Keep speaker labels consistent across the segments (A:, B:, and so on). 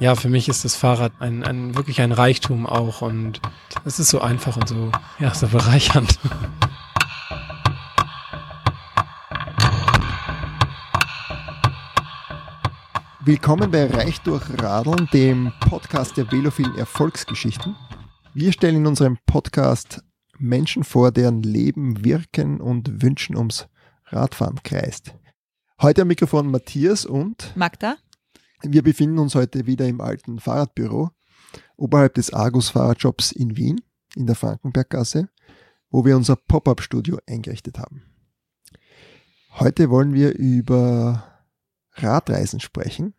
A: ja, für mich ist das Fahrrad ein, ein wirklich ein Reichtum auch und es ist so einfach und so, ja, so bereichernd.
B: Willkommen bei Reich durch Radeln, dem Podcast der velophilen Erfolgsgeschichten. Wir stellen in unserem Podcast Menschen vor, deren Leben, Wirken und Wünschen ums Radfahren kreist. Heute am Mikrofon Matthias und
C: Magda.
B: Wir befinden uns heute wieder im alten Fahrradbüro oberhalb des Argus Fahrradjobs in Wien in der Frankenberggasse, wo wir unser Pop-up-Studio eingerichtet haben. Heute wollen wir über Radreisen sprechen.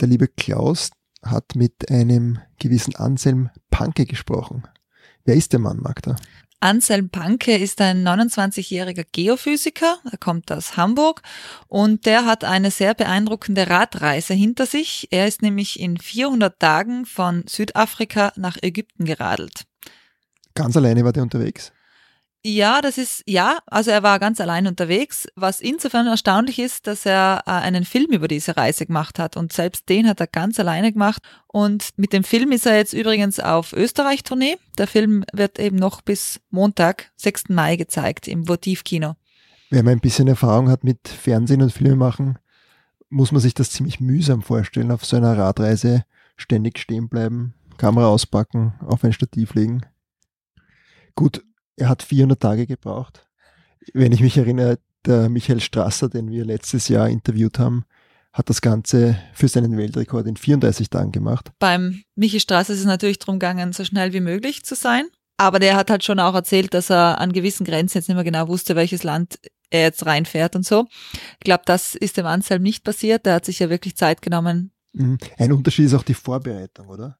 B: Der liebe Klaus hat mit einem gewissen Anselm Panke gesprochen. Wer ist der Mann, Magda?
C: Anselm Panke ist ein 29-jähriger Geophysiker, er kommt aus Hamburg und der hat eine sehr beeindruckende Radreise hinter sich. Er ist nämlich in 400 Tagen von Südafrika nach Ägypten geradelt.
B: Ganz alleine war der unterwegs?
C: Ja, das ist, ja, also er war ganz allein unterwegs, was insofern erstaunlich ist, dass er äh, einen Film über diese Reise gemacht hat und selbst den hat er ganz alleine gemacht und mit dem Film ist er jetzt übrigens auf Österreich-Tournee. Der Film wird eben noch bis Montag, 6. Mai gezeigt im Votivkino.
B: Wer mal ein bisschen Erfahrung hat mit Fernsehen und Filme machen, muss man sich das ziemlich mühsam vorstellen, auf so einer Radreise ständig stehen bleiben, Kamera auspacken, auf ein Stativ legen. Gut, er hat 400 Tage gebraucht. Wenn ich mich erinnere, der Michael Strasser, den wir letztes Jahr interviewt haben, hat das Ganze für seinen Weltrekord in 34 Tagen gemacht.
C: Beim Michi Strasser ist es natürlich darum gegangen, so schnell wie möglich zu sein. Aber der hat halt schon auch erzählt, dass er an gewissen Grenzen jetzt nicht mehr genau wusste, welches Land er jetzt reinfährt und so. Ich glaube, das ist dem Anselm nicht passiert. Der hat sich ja wirklich Zeit genommen.
B: Mhm. Ein Unterschied ist auch die Vorbereitung, oder?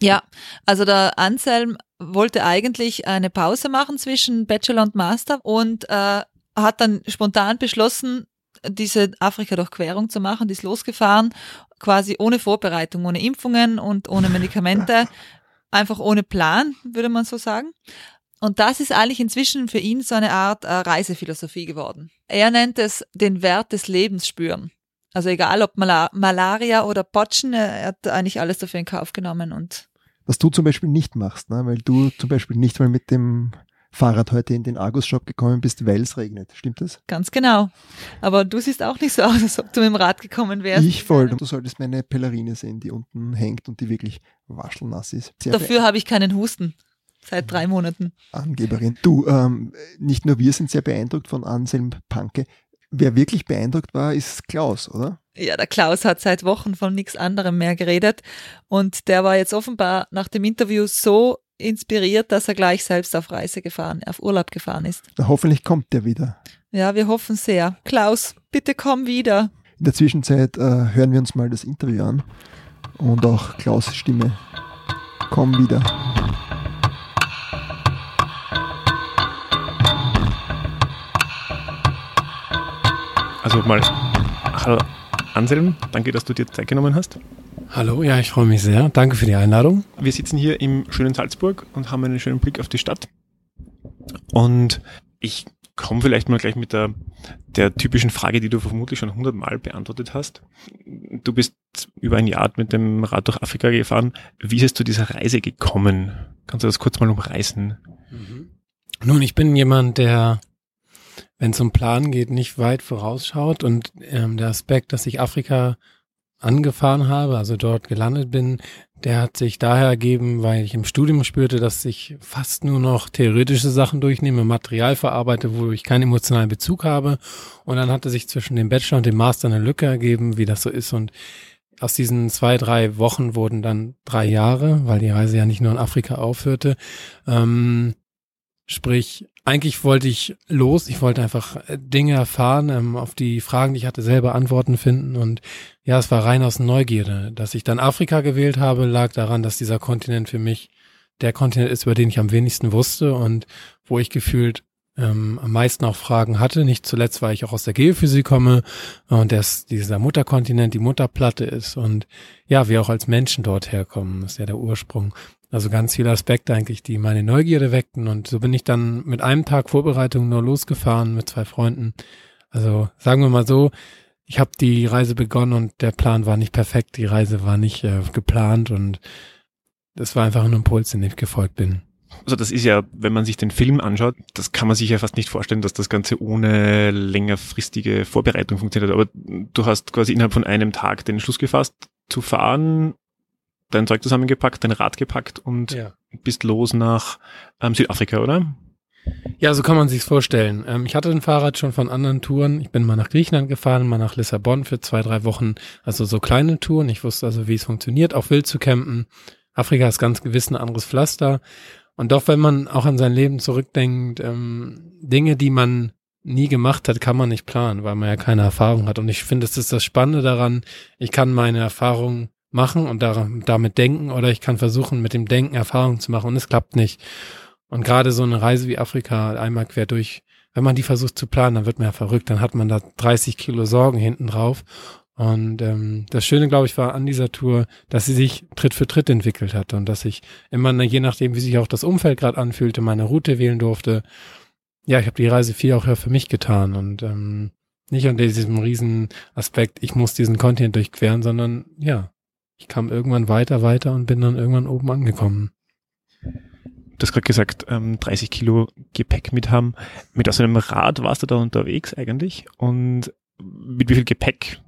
C: Ja, also der Anselm wollte eigentlich eine Pause machen zwischen Bachelor und Master und äh, hat dann spontan beschlossen, diese Afrika-Durchquerung zu machen, die ist losgefahren, quasi ohne Vorbereitung, ohne Impfungen und ohne Medikamente, einfach ohne Plan, würde man so sagen. Und das ist eigentlich inzwischen für ihn so eine Art äh, Reisephilosophie geworden. Er nennt es den Wert des Lebens spüren. Also egal ob Mal Malaria oder Potschen, er hat eigentlich alles dafür in Kauf genommen und
B: was du zum Beispiel nicht machst, ne? weil du zum Beispiel nicht mal mit dem Fahrrad heute in den Argus-Shop gekommen bist, weil es regnet. Stimmt das?
C: Ganz genau. Aber du siehst auch nicht so aus, als ob du mit dem Rad gekommen wärst.
B: Ich voll. Du solltest meine Pellerine sehen, die unten hängt und die wirklich waschelnass ist.
C: Sehr Dafür habe ich keinen Husten. Seit drei Monaten.
B: Angeberin. Du, ähm, nicht nur wir sind sehr beeindruckt von Anselm Panke. Wer wirklich beeindruckt war, ist Klaus, oder?
C: Ja, der Klaus hat seit Wochen von nichts anderem mehr geredet und der war jetzt offenbar nach dem Interview so inspiriert, dass er gleich selbst auf Reise gefahren, auf Urlaub gefahren ist.
B: Na, hoffentlich kommt der wieder.
C: Ja, wir hoffen sehr. Klaus, bitte komm wieder.
B: In der Zwischenzeit äh, hören wir uns mal das Interview an und auch Klaus Stimme. Komm wieder.
D: Also mal, hallo Anselm, danke, dass du dir Zeit genommen hast.
A: Hallo, ja, ich freue mich sehr. Danke für die Einladung.
D: Wir sitzen hier im schönen Salzburg und haben einen schönen Blick auf die Stadt. Und ich komme vielleicht mal gleich mit der, der typischen Frage, die du vermutlich schon hundertmal beantwortet hast. Du bist über ein Jahr mit dem Rad durch Afrika gefahren. Wie ist es zu dieser Reise gekommen? Kannst du das kurz mal umreißen?
A: Mhm. Nun, ich bin jemand, der wenn es um Plan geht, nicht weit vorausschaut und ähm, der Aspekt, dass ich Afrika angefahren habe, also dort gelandet bin, der hat sich daher ergeben, weil ich im Studium spürte, dass ich fast nur noch theoretische Sachen durchnehme, Material verarbeite, wo ich keinen emotionalen Bezug habe. Und dann hatte sich zwischen dem Bachelor und dem Master eine Lücke ergeben, wie das so ist. Und aus diesen zwei, drei Wochen wurden dann drei Jahre, weil die Reise ja nicht nur in Afrika aufhörte. Ähm, sprich, eigentlich wollte ich los, ich wollte einfach äh, Dinge erfahren, ähm, auf die Fragen, die ich hatte, selber Antworten finden und ja, es war rein aus Neugierde. Dass ich dann Afrika gewählt habe, lag daran, dass dieser Kontinent für mich der Kontinent ist, über den ich am wenigsten wusste und wo ich gefühlt ähm, am meisten auch Fragen hatte. Nicht zuletzt, weil ich auch aus der Geophysik komme und dass dieser Mutterkontinent die Mutterplatte ist und ja, wir auch als Menschen dort herkommen, ist ja der Ursprung. Also ganz viele Aspekte eigentlich, die meine Neugierde weckten. Und so bin ich dann mit einem Tag Vorbereitung nur losgefahren mit zwei Freunden. Also sagen wir mal so, ich habe die Reise begonnen und der Plan war nicht perfekt, die Reise war nicht äh, geplant und das war einfach ein Impuls, den ich gefolgt bin.
D: Also das ist ja, wenn man sich den Film anschaut, das kann man sich ja fast nicht vorstellen, dass das Ganze ohne längerfristige Vorbereitung funktioniert. Aber du hast quasi innerhalb von einem Tag den Schluss gefasst, zu fahren, dein Zeug zusammengepackt, dein Rad gepackt und ja. bist los nach ähm, Südafrika, oder?
A: Ja, so kann man sich's vorstellen. Ähm, ich hatte ein Fahrrad schon von anderen Touren. Ich bin mal nach Griechenland gefahren, mal nach Lissabon für zwei, drei Wochen. Also so kleine Touren. Ich wusste also, wie es funktioniert, auch wild zu campen. Afrika ist ganz gewiss ein anderes Pflaster. Und doch, wenn man auch an sein Leben zurückdenkt, ähm, Dinge, die man nie gemacht hat, kann man nicht planen, weil man ja keine Erfahrung hat. Und ich finde, es ist das Spannende daran, ich kann meine Erfahrung machen und damit denken oder ich kann versuchen, mit dem Denken Erfahrungen zu machen und es klappt nicht. Und gerade so eine Reise wie Afrika einmal quer durch, wenn man die versucht zu planen, dann wird man ja verrückt, dann hat man da 30 Kilo Sorgen hinten drauf und ähm, das Schöne, glaube ich, war an dieser Tour, dass sie sich Tritt für Tritt entwickelt hat und dass ich immer, je nachdem, wie sich auch das Umfeld gerade anfühlte, meine Route wählen durfte. Ja, ich habe die Reise viel auch für mich getan und ähm, nicht unter diesem riesen Aspekt, ich muss diesen Kontinent durchqueren, sondern ja, ich kam irgendwann weiter, weiter und bin dann irgendwann oben angekommen.
D: Du hast gerade gesagt, ähm, 30 Kilo Gepäck mit haben. Mit aus einem Rad warst du da unterwegs eigentlich und mit wie viel Gepäck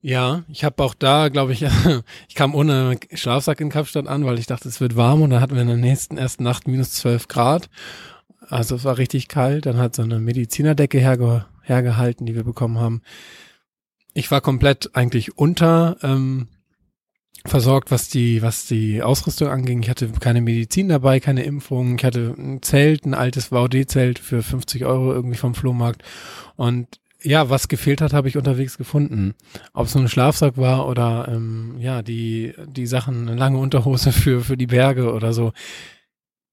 A: ja, ich habe auch da, glaube ich, ich kam ohne Schlafsack in Kapstadt an, weil ich dachte, es wird warm und dann hatten wir in der nächsten ersten Nacht minus 12 Grad. Also es war richtig kalt. Dann hat so eine Medizinerdecke herge hergehalten, die wir bekommen haben. Ich war komplett eigentlich unter ähm, versorgt, was die, was die Ausrüstung anging. Ich hatte keine Medizin dabei, keine Impfung. Ich hatte ein Zelt, ein altes VD-Zelt für 50 Euro irgendwie vom Flohmarkt. Und ja, was gefehlt hat, habe ich unterwegs gefunden. Ob es nur ein Schlafsack war oder ähm, ja, die, die Sachen, eine lange Unterhose für, für die Berge oder so.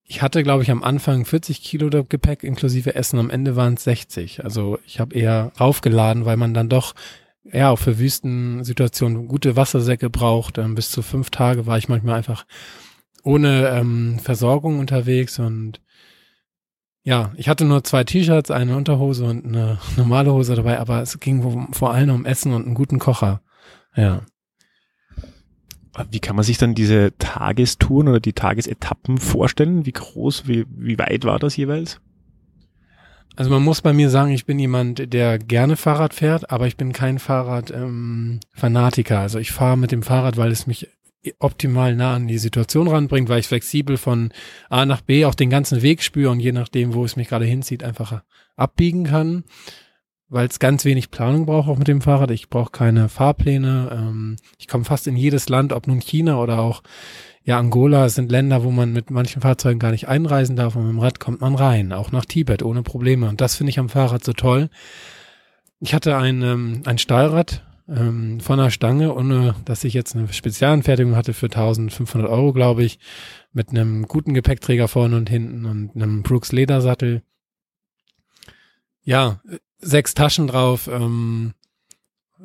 A: Ich hatte, glaube ich, am Anfang 40 Kilo Gepäck inklusive Essen, am Ende waren es 60. Also ich habe eher raufgeladen, weil man dann doch ja auch für Wüstensituationen gute Wassersäcke braucht. Ähm, bis zu fünf Tage war ich manchmal einfach ohne ähm, Versorgung unterwegs und ja, ich hatte nur zwei T-Shirts, eine Unterhose und eine normale Hose dabei, aber es ging vor allem um Essen und einen guten Kocher. Ja.
D: Wie kann man sich dann diese Tagestouren oder die Tagesetappen vorstellen? Wie groß, wie, wie weit war das jeweils?
A: Also man muss bei mir sagen, ich bin jemand, der gerne Fahrrad fährt, aber ich bin kein Fahrrad-Fanatiker. Ähm, also ich fahre mit dem Fahrrad, weil es mich optimal nah an die Situation ranbringt, weil ich flexibel von A nach B auch den ganzen Weg spüre und je nachdem, wo es mich gerade hinzieht, einfach abbiegen kann, weil es ganz wenig Planung braucht auch mit dem Fahrrad. Ich brauche keine Fahrpläne. Ähm, ich komme fast in jedes Land, ob nun China oder auch ja Angola. Sind Länder, wo man mit manchen Fahrzeugen gar nicht einreisen darf und mit dem Rad kommt man rein, auch nach Tibet ohne Probleme. Und das finde ich am Fahrrad so toll. Ich hatte ein, ähm, ein Stahlrad ähm, von der Stange, ohne dass ich jetzt eine Spezialanfertigung hatte für 1500 Euro, glaube ich, mit einem guten Gepäckträger vorne und hinten und einem Brooks Ledersattel. Ja, sechs Taschen drauf, ähm,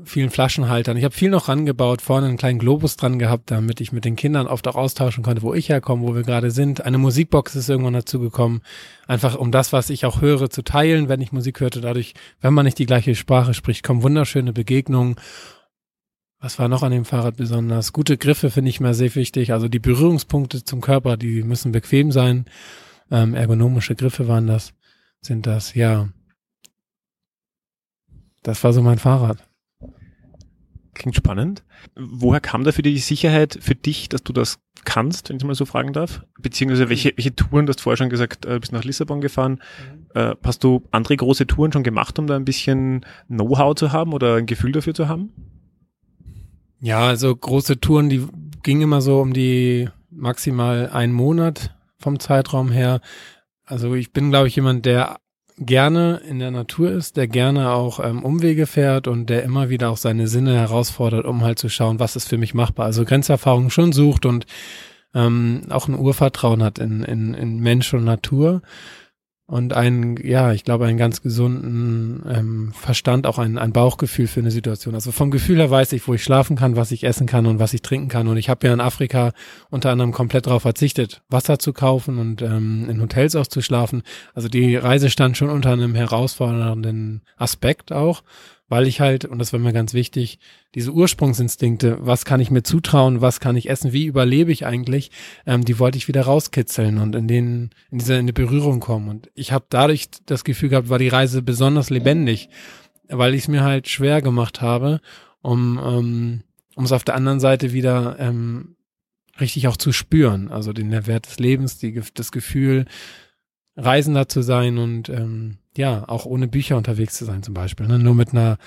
A: vielen Flaschenhaltern. Ich habe viel noch rangebaut, vorne einen kleinen Globus dran gehabt, damit ich mit den Kindern oft auch austauschen konnte, wo ich herkomme, wo wir gerade sind. Eine Musikbox ist irgendwann dazu gekommen, einfach um das, was ich auch höre, zu teilen, wenn ich Musik hörte. Dadurch, wenn man nicht die gleiche Sprache spricht, kommen wunderschöne Begegnungen. Was war noch an dem Fahrrad besonders? Gute Griffe finde ich mir sehr wichtig. Also die Berührungspunkte zum Körper, die müssen bequem sein. Ähm, ergonomische Griffe waren das, sind das, ja. Das war so mein Fahrrad.
D: Klingt spannend. Woher kam da für die Sicherheit für dich, dass du das kannst, wenn ich mal so fragen darf? Beziehungsweise welche, welche Touren, du hast vorher schon gesagt, äh, bist nach Lissabon gefahren. Mhm. Äh, hast du andere große Touren schon gemacht, um da ein bisschen Know-how zu haben oder ein Gefühl dafür zu haben?
A: Ja, also große Touren, die gingen immer so um die maximal einen Monat vom Zeitraum her. Also ich bin, glaube ich, jemand, der gerne in der Natur ist, der gerne auch ähm, Umwege fährt und der immer wieder auch seine Sinne herausfordert, um halt zu schauen, was ist für mich machbar. Also Grenzerfahrung schon sucht und ähm, auch ein Urvertrauen hat in, in, in Mensch und Natur. Und einen, ja, ich glaube, einen ganz gesunden ähm, Verstand, auch ein, ein Bauchgefühl für eine Situation. Also vom Gefühl her weiß ich, wo ich schlafen kann, was ich essen kann und was ich trinken kann. Und ich habe ja in Afrika unter anderem komplett darauf verzichtet, Wasser zu kaufen und ähm, in Hotels auch zu schlafen. Also die Reise stand schon unter einem herausfordernden Aspekt auch weil ich halt, und das war mir ganz wichtig, diese Ursprungsinstinkte, was kann ich mir zutrauen, was kann ich essen, wie überlebe ich eigentlich, ähm, die wollte ich wieder rauskitzeln und in den, in diese in die Berührung kommen. Und ich habe dadurch das Gefühl gehabt, war die Reise besonders lebendig, weil ich es mir halt schwer gemacht habe, um ähm, um es auf der anderen Seite wieder ähm, richtig auch zu spüren, also den Wert des Lebens, die, das Gefühl, Reisender zu sein und ähm, ja, auch ohne Bücher unterwegs zu sein zum Beispiel, ne? nur mit einer,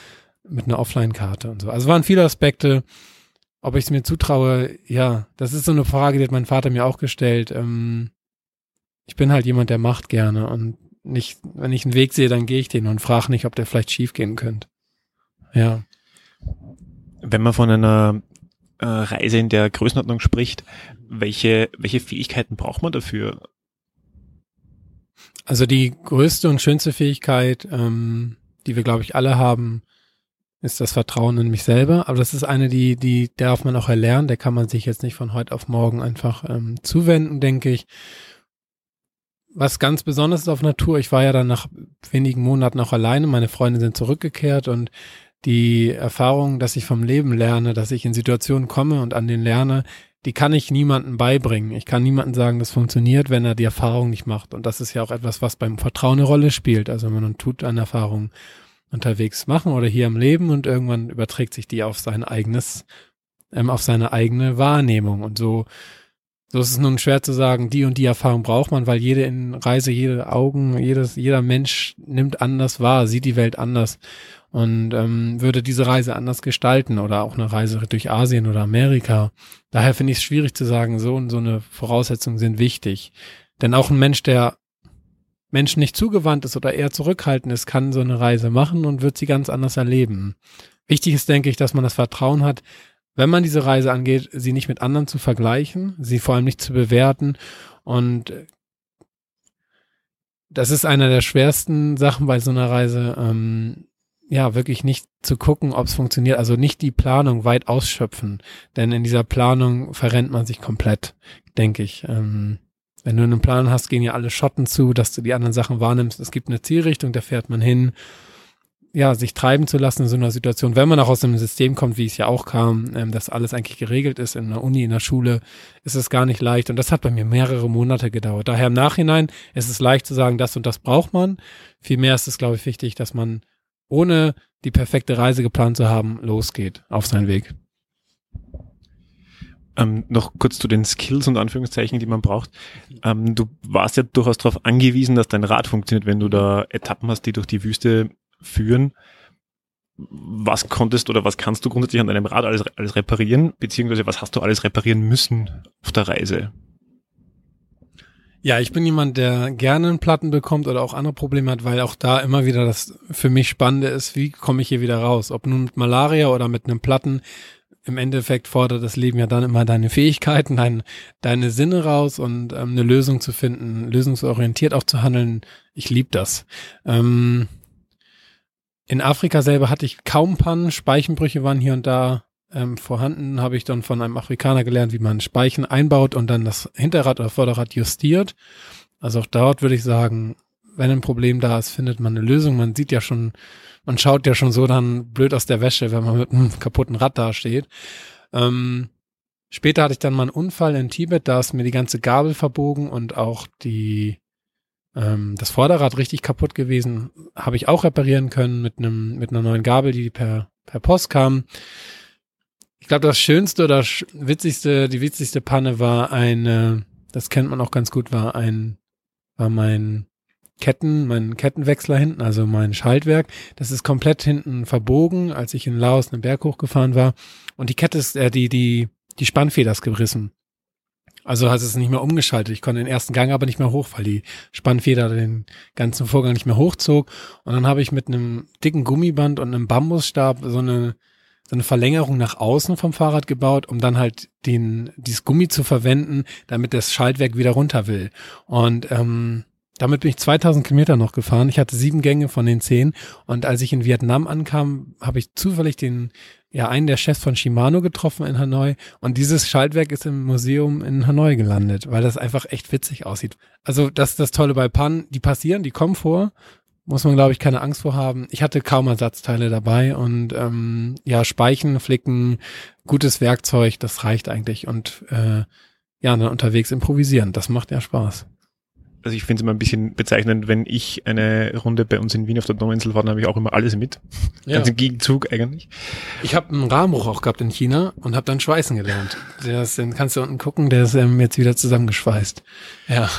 A: mit einer Offline-Karte und so. Also waren viele Aspekte, ob ich es mir zutraue, ja, das ist so eine Frage, die hat mein Vater mir auch gestellt. Ähm, ich bin halt jemand, der macht gerne und nicht, wenn ich einen Weg sehe, dann gehe ich den und frage nicht, ob der vielleicht schief gehen könnte. Ja.
D: Wenn man von einer äh, Reise in der Größenordnung spricht, welche, welche Fähigkeiten braucht man dafür?
A: Also die größte und schönste Fähigkeit, ähm, die wir, glaube ich, alle haben, ist das Vertrauen in mich selber. Aber das ist eine, die, die darf man auch erlernen. Der kann man sich jetzt nicht von heute auf morgen einfach ähm, zuwenden, denke ich. Was ganz besonders ist auf Natur, ich war ja dann nach wenigen Monaten auch alleine, meine Freunde sind zurückgekehrt und die Erfahrung, dass ich vom Leben lerne, dass ich in Situationen komme und an den lerne, die kann ich niemandem beibringen. Ich kann niemandem sagen, das funktioniert, wenn er die Erfahrung nicht macht. Und das ist ja auch etwas, was beim Vertrauen eine Rolle spielt. Also man tut eine Erfahrung unterwegs machen oder hier im Leben und irgendwann überträgt sich die auf sein eigenes, ähm, auf seine eigene Wahrnehmung. Und so, so ist es nun schwer zu sagen, die und die Erfahrung braucht man, weil jede Reise, jede Augen, jedes, jeder Mensch nimmt anders wahr, sieht die Welt anders und ähm, würde diese Reise anders gestalten oder auch eine Reise durch Asien oder Amerika. Daher finde ich es schwierig zu sagen, so und so eine Voraussetzungen sind wichtig. Denn auch ein Mensch, der Menschen nicht zugewandt ist oder eher zurückhaltend ist, kann so eine Reise machen und wird sie ganz anders erleben. Wichtig ist, denke ich, dass man das Vertrauen hat, wenn man diese Reise angeht, sie nicht mit anderen zu vergleichen, sie vor allem nicht zu bewerten und das ist einer der schwersten Sachen bei so einer Reise, ähm, ja, wirklich nicht zu gucken, ob es funktioniert, also nicht die Planung weit ausschöpfen, denn in dieser Planung verrennt man sich komplett, denke ich. Ähm, wenn du einen Plan hast, gehen ja alle Schotten zu, dass du die anderen Sachen wahrnimmst. Es gibt eine Zielrichtung, da fährt man hin. Ja, sich treiben zu lassen in so einer Situation, wenn man auch aus einem System kommt, wie es ja auch kam, ähm, dass alles eigentlich geregelt ist in der Uni, in der Schule, ist es gar nicht leicht. Und das hat bei mir mehrere Monate gedauert. Daher im Nachhinein ist es leicht zu sagen, das und das braucht man. Vielmehr ist es, glaube ich, wichtig, dass man ohne die perfekte Reise geplant zu haben, losgeht auf seinen Weg.
D: Ähm, noch kurz zu den Skills und Anführungszeichen, die man braucht. Ähm, du warst ja durchaus darauf angewiesen, dass dein Rad funktioniert, wenn du da Etappen hast, die durch die Wüste führen. Was konntest oder was kannst du grundsätzlich an deinem Rad alles, alles reparieren, beziehungsweise was hast du alles reparieren müssen auf der Reise?
A: Ja, ich bin jemand, der gerne einen Platten bekommt oder auch andere Probleme hat, weil auch da immer wieder das für mich Spannende ist, wie komme ich hier wieder raus? Ob nun mit Malaria oder mit einem Platten. Im Endeffekt fordert das Leben ja dann immer deine Fähigkeiten, dein, deine Sinne raus und ähm, eine Lösung zu finden, lösungsorientiert auch zu handeln. Ich liebe das. Ähm, in Afrika selber hatte ich kaum Pannen, Speichenbrüche waren hier und da ähm, vorhanden, habe ich dann von einem Afrikaner gelernt, wie man Speichen einbaut und dann das Hinterrad oder Vorderrad justiert. Also auch dort würde ich sagen, wenn ein Problem da ist, findet man eine Lösung. Man sieht ja schon, man schaut ja schon so dann blöd aus der Wäsche, wenn man mit einem kaputten Rad dasteht. Ähm, später hatte ich dann mal einen Unfall in Tibet, da ist mir die ganze Gabel verbogen und auch die ähm, das Vorderrad richtig kaputt gewesen, habe ich auch reparieren können mit einem mit einer neuen Gabel, die per per Post kam. Ich glaube, das schönste oder witzigste, die witzigste Panne war eine, das kennt man auch ganz gut, war ein, war mein Ketten, mein Kettenwechsler hinten, also mein Schaltwerk. Das ist komplett hinten verbogen, als ich in Laos einen Berg hochgefahren war. Und die Kette ist, äh, die, die, die Spannfeder ist gerissen. Also hat es nicht mehr umgeschaltet. Ich konnte den ersten Gang aber nicht mehr hoch, weil die Spannfeder den ganzen Vorgang nicht mehr hochzog. Und dann habe ich mit einem dicken Gummiband und einem Bambusstab so eine so eine Verlängerung nach außen vom Fahrrad gebaut, um dann halt den, dieses Gummi zu verwenden, damit das Schaltwerk wieder runter will. Und ähm, damit bin ich 2000 Kilometer noch gefahren. Ich hatte sieben Gänge von den zehn. Und als ich in Vietnam ankam, habe ich zufällig den, ja, einen der Chefs von Shimano getroffen in Hanoi. Und dieses Schaltwerk ist im Museum in Hanoi gelandet, weil das einfach echt witzig aussieht. Also das ist das Tolle bei Pan. Die passieren, die kommen vor. Muss man, glaube ich, keine Angst vor haben. Ich hatte kaum Ersatzteile dabei und ähm, ja, Speichen, Flicken, gutes Werkzeug, das reicht eigentlich. Und äh, ja, dann unterwegs improvisieren. Das macht ja Spaß
D: also ich finde es immer ein bisschen bezeichnend, wenn ich eine Runde bei uns in Wien auf der Dominsel fahre, dann habe ich auch immer alles mit. Ja. Ganz im Gegenzug eigentlich.
A: Ich habe einen Rahmenbruch auch gehabt in China und habe dann Schweißen gelernt. Das, den kannst du unten gucken, der ist ähm, jetzt wieder zusammengeschweißt. Ja.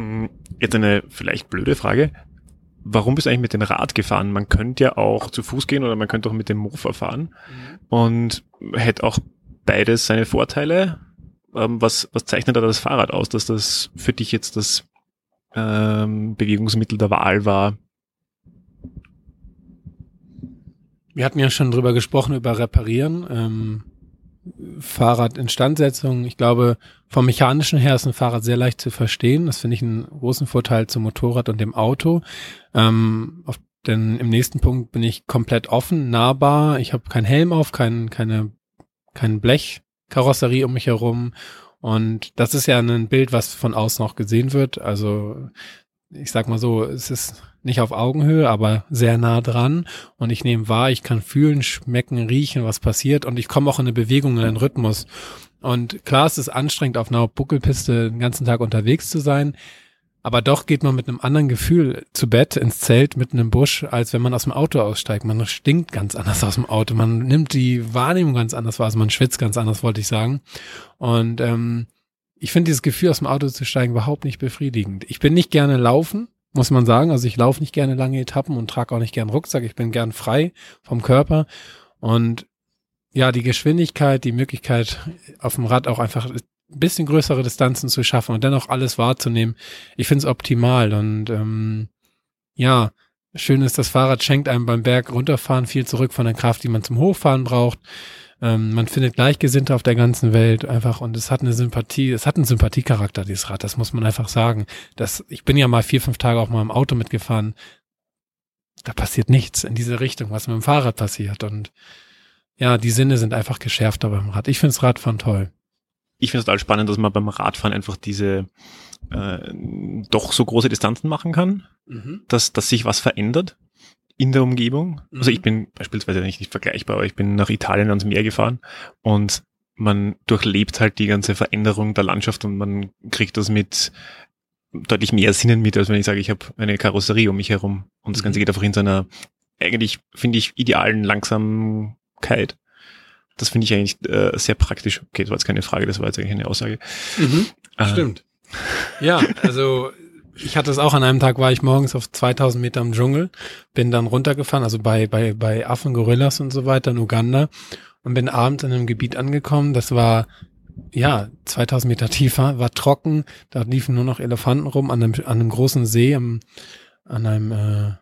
D: Mm, jetzt eine vielleicht blöde Frage. Warum bist du eigentlich mit dem Rad gefahren? Man könnte ja auch zu Fuß gehen oder man könnte auch mit dem Mofa fahren mhm. und hätte auch beides seine Vorteile ähm, was, was zeichnet da das Fahrrad aus, dass das für dich jetzt das ähm, Bewegungsmittel der Wahl war?
A: Wir hatten ja schon drüber gesprochen, über Reparieren, ähm, Fahrradinstandsetzung. Ich glaube, vom Mechanischen her ist ein Fahrrad sehr leicht zu verstehen. Das finde ich einen großen Vorteil zum Motorrad und dem Auto. Ähm, auf, denn im nächsten Punkt bin ich komplett offen, nahbar. Ich habe keinen Helm auf, kein, keine, kein Blech Karosserie um mich herum. Und das ist ja ein Bild, was von außen auch gesehen wird. Also ich sag mal so, es ist nicht auf Augenhöhe, aber sehr nah dran. Und ich nehme wahr, ich kann fühlen, schmecken, riechen, was passiert. Und ich komme auch in eine Bewegung, in einen Rhythmus. Und klar, es ist anstrengend, auf einer Buckelpiste den ganzen Tag unterwegs zu sein. Aber doch geht man mit einem anderen Gefühl zu Bett ins Zelt mitten im Busch, als wenn man aus dem Auto aussteigt. Man stinkt ganz anders aus dem Auto. Man nimmt die Wahrnehmung ganz anders wahr. Also man schwitzt ganz anders, wollte ich sagen. Und ähm, ich finde dieses Gefühl, aus dem Auto zu steigen, überhaupt nicht befriedigend. Ich bin nicht gerne laufen, muss man sagen. Also ich laufe nicht gerne lange Etappen und trage auch nicht gern Rucksack. Ich bin gern frei vom Körper. Und ja, die Geschwindigkeit, die Möglichkeit, auf dem Rad auch einfach bisschen größere Distanzen zu schaffen und dennoch alles wahrzunehmen. Ich finde es optimal und ähm, ja, schön ist, das Fahrrad schenkt einem beim Berg runterfahren viel zurück von der Kraft, die man zum Hochfahren braucht. Ähm, man findet Gleichgesinnte auf der ganzen Welt einfach und es hat eine Sympathie, es hat einen Sympathiecharakter, dieses Rad, das muss man einfach sagen. Das, ich bin ja mal vier, fünf Tage auch mal im Auto mitgefahren. Da passiert nichts in diese Richtung, was mit dem Fahrrad passiert und ja, die Sinne sind einfach geschärfter beim Rad. Ich finde das Radfahren toll
D: ich finde es total spannend, dass man beim Radfahren einfach diese äh, doch so große Distanzen machen kann, mhm. dass, dass sich was verändert in der Umgebung. Mhm. Also ich bin beispielsweise nicht, nicht vergleichbar, aber ich bin nach Italien ans Meer gefahren und man durchlebt halt die ganze Veränderung der Landschaft und man kriegt das mit deutlich mehr Sinnen mit, als wenn ich sage, ich habe eine Karosserie um mich herum und das Ganze mhm. geht einfach in seiner eigentlich, finde ich, idealen Langsamkeit. Das finde ich eigentlich äh, sehr praktisch. Okay, das war jetzt keine Frage, das war jetzt eigentlich eine Aussage.
A: Mhm, äh, stimmt. Ja, also ich hatte es auch an einem Tag, war ich morgens auf 2000 Meter im Dschungel, bin dann runtergefahren, also bei, bei, bei Affen, Gorillas und so weiter in Uganda und bin abends in einem Gebiet angekommen, das war ja, 2000 Meter tiefer, war trocken, da liefen nur noch Elefanten rum an einem, an einem großen See, am, an einem, äh,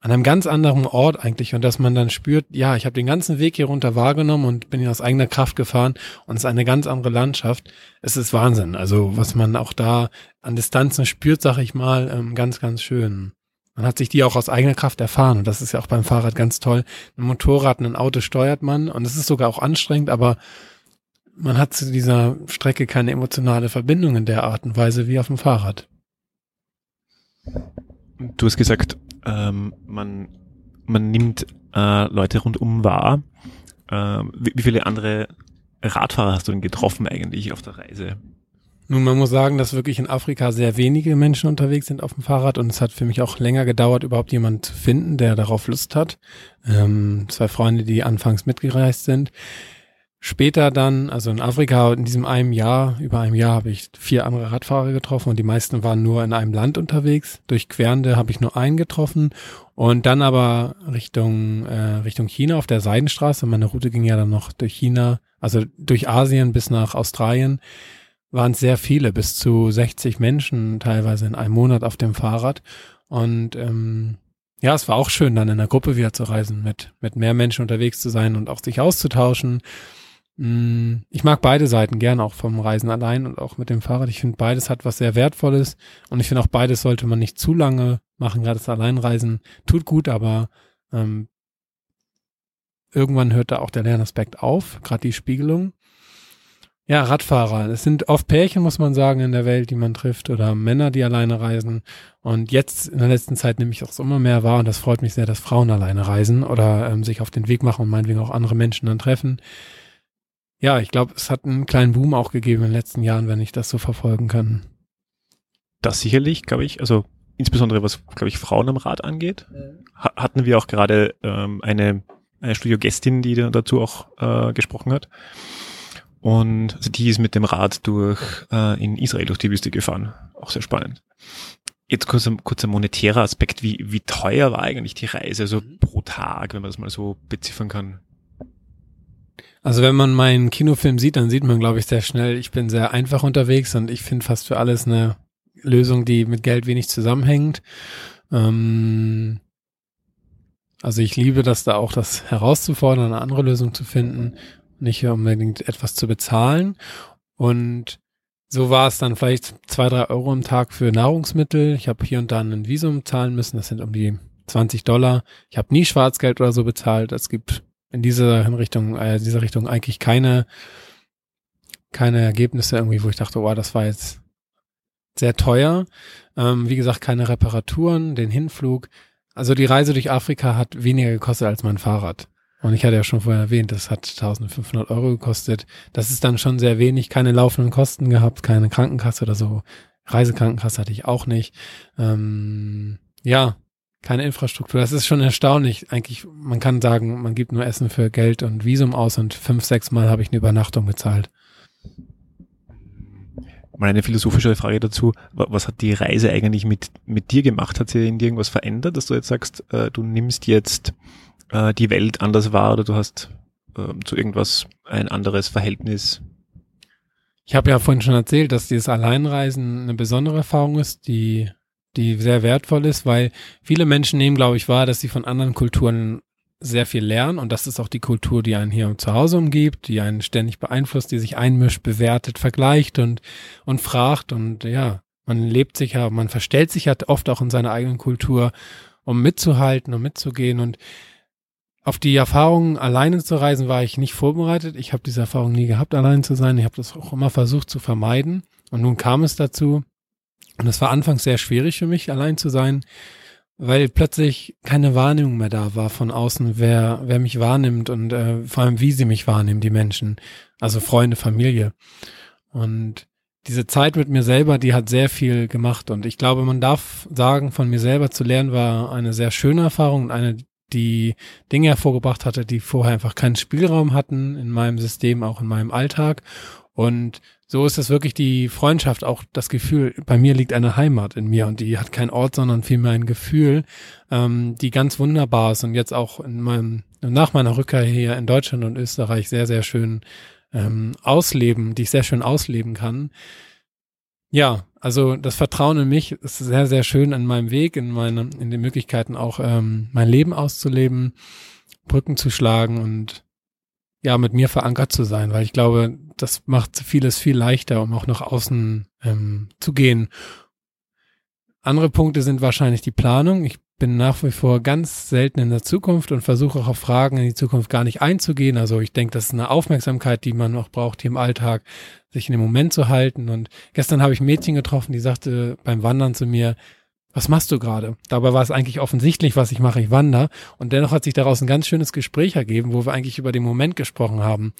A: an einem ganz anderen Ort eigentlich und dass man dann spürt, ja, ich habe den ganzen Weg hier runter wahrgenommen und bin hier aus eigener Kraft gefahren und es ist eine ganz andere Landschaft. Es ist Wahnsinn. Also was man auch da an Distanzen spürt, sag ich mal, ähm, ganz, ganz schön. Man hat sich die auch aus eigener Kraft erfahren und das ist ja auch beim Fahrrad ganz toll. Ein Motorrad, ein Auto steuert man und es ist sogar auch anstrengend, aber man hat zu dieser Strecke keine emotionale Verbindung in der Art und Weise wie auf dem Fahrrad.
D: Du hast gesagt, ähm, man, man nimmt äh, Leute rundum wahr. Ähm, wie, wie viele andere Radfahrer hast du denn getroffen eigentlich auf der Reise?
A: Nun, man muss sagen, dass wirklich in Afrika sehr wenige Menschen unterwegs sind auf dem Fahrrad und es hat für mich auch länger gedauert, überhaupt jemand zu finden, der darauf Lust hat. Ähm, zwei Freunde, die anfangs mitgereist sind. Später dann, also in Afrika in diesem einem Jahr, über einem Jahr habe ich vier andere Radfahrer getroffen und die meisten waren nur in einem Land unterwegs. Durch Quernde habe ich nur einen getroffen und dann aber Richtung äh, Richtung China auf der Seidenstraße. Meine Route ging ja dann noch durch China, also durch Asien bis nach Australien. Waren sehr viele, bis zu 60 Menschen teilweise in einem Monat auf dem Fahrrad und ähm, ja, es war auch schön, dann in der Gruppe wieder zu reisen, mit, mit mehr Menschen unterwegs zu sein und auch sich auszutauschen Ich mag beide Seiten gern, auch vom Reisen allein und auch mit dem Fahrrad. Ich finde, beides hat was sehr Wertvolles und ich finde auch beides sollte man nicht zu lange machen. Gerade das Alleinreisen tut gut, aber ähm, irgendwann hört da auch der Lernaspekt auf, gerade die Spiegelung. Ja, Radfahrer. Es sind oft Pärchen, muss man sagen, in der Welt, die man trifft oder Männer, die alleine reisen. Und jetzt in der letzten Zeit nehme ich auch immer mehr wahr und das freut mich sehr, dass Frauen alleine reisen oder ähm, sich auf den Weg machen und meinetwegen auch andere Menschen dann treffen. Ja, ich glaube, es hat einen kleinen Boom auch gegeben in den letzten Jahren, wenn ich das so verfolgen kann.
D: Das sicherlich, glaube ich, also insbesondere was, glaube ich, Frauen am Rad angeht, ha hatten wir auch gerade ähm, eine, eine Studiogästin, die da- dazu auch äh, gesprochen hat. Und also die ist mit dem Rad durch äh, in Israel durch die Wüste gefahren. Auch sehr spannend. Jetzt kurz ein kurzer monetärer Aspekt. Wie, wie teuer war eigentlich die Reise, so pro Tag, wenn man das mal so beziffern kann?
A: Also wenn man meinen Kinofilm sieht, dann sieht man, glaube ich, sehr schnell, ich bin sehr einfach unterwegs und ich finde fast für alles eine Lösung, die mit Geld wenig zusammenhängt. Ähm, also ich liebe das da auch, das herauszufordern, eine andere Lösung zu finden, nicht unbedingt etwas zu bezahlen. Und so war es dann vielleicht zwei, drei Euro am Tag für Nahrungsmittel. Ich habe hier und da ein Visum zahlen müssen, das sind um die 20 Dollar. Ich habe nie Schwarzgeld oder so bezahlt. Es gibt in dieser Richtung, äh, dieser Richtung eigentlich keine, keine Ergebnisse irgendwie, wo ich dachte, oh, das war jetzt sehr teuer. Ähm, wie gesagt, keine Reparaturen, den Hinflug. Also die Reise durch Afrika hat weniger gekostet als mein Fahrrad. Und ich hatte ja schon vorher erwähnt, das hat 1500 Euro gekostet. Das ist dann schon sehr wenig, keine laufenden Kosten gehabt, keine Krankenkasse oder so. Reisekrankenkasse hatte ich auch nicht. Ähm, ja, keine Infrastruktur. Das ist schon erstaunlich. Eigentlich, man kann sagen, man gibt nur Essen für Geld und Visum aus und fünf, sechs Mal habe ich eine Übernachtung bezahlt.
D: Mal eine philosophische Frage dazu. Wa- Was hat die Reise eigentlich mit, mit dir gemacht? Hat sie in dir irgendwas verändert, dass du jetzt sagst, äh, du nimmst jetzt äh, die Welt anders wahr oder du hast äh, zu irgendwas ein anderes Verhältnis?
A: Ich habe ja vorhin schon erzählt, dass dieses Alleinreisen eine besondere Erfahrung ist, die, die sehr wertvoll ist, weil viele Menschen nehmen, glaube ich, wahr, dass sie von anderen Kulturen sehr viel lernen und das ist auch die Kultur, die einen hier zu Hause umgibt, die einen ständig beeinflusst, die sich einmischt, bewertet, vergleicht und, und fragt und ja, man lebt sich ja, man verstellt sich ja oft auch in seiner eigenen Kultur, um mitzuhalten, um mitzugehen und auf die Erfahrung, alleine zu reisen, war ich nicht vorbereitet. Ich habe diese Erfahrung nie gehabt, allein zu sein. Ich habe das auch immer versucht zu vermeiden. Und nun kam es dazu. Und es war anfangs sehr schwierig für mich, allein zu sein, weil plötzlich keine Wahrnehmung mehr da war von außen, wer, wer mich wahrnimmt und äh, vor allem, wie sie mich wahrnehmen, die Menschen. Also Freunde, Familie. Und diese Zeit mit mir selber, die hat sehr viel gemacht. Und ich glaube, man darf sagen, von mir selber zu lernen, war eine sehr schöne Erfahrung und eine, die Dinge hervorgebracht hatte, die vorher einfach keinen Spielraum hatten in meinem System, auch in meinem Alltag. Und so ist es wirklich die Freundschaft, auch das Gefühl, bei mir liegt eine Heimat in mir und die hat keinen Ort, sondern vielmehr ein Gefühl, ähm, die ganz wunderbar ist und jetzt auch in meinem, nach meiner Rückkehr hier in Deutschland und Österreich sehr, sehr schön ähm, ausleben, die ich sehr schön ausleben kann. Ja, also das Vertrauen in mich ist sehr, sehr schön in meinem Weg, in meinen, in den Möglichkeiten auch ähm, mein Leben auszuleben, Brücken zu schlagen und ja, mit mir verankert zu sein, weil ich glaube, das macht vieles viel leichter, um auch nach außen ähm, zu gehen. Andere Punkte sind wahrscheinlich die Planung. Ich bin nach wie vor ganz selten in der Zukunft und versuche auch auf Fragen in die Zukunft gar nicht einzugehen. Also ich denke, das ist eine Aufmerksamkeit, die man auch braucht hier im Alltag, sich in dem Moment zu halten. Und gestern habe ich ein Mädchen getroffen, die sagte beim Wandern zu mir, was machst du gerade? Dabei war es eigentlich offensichtlich, was ich mache, ich wandere. Und dennoch hat sich daraus ein ganz schönes Gespräch ergeben, wo wir eigentlich über den Moment gesprochen haben.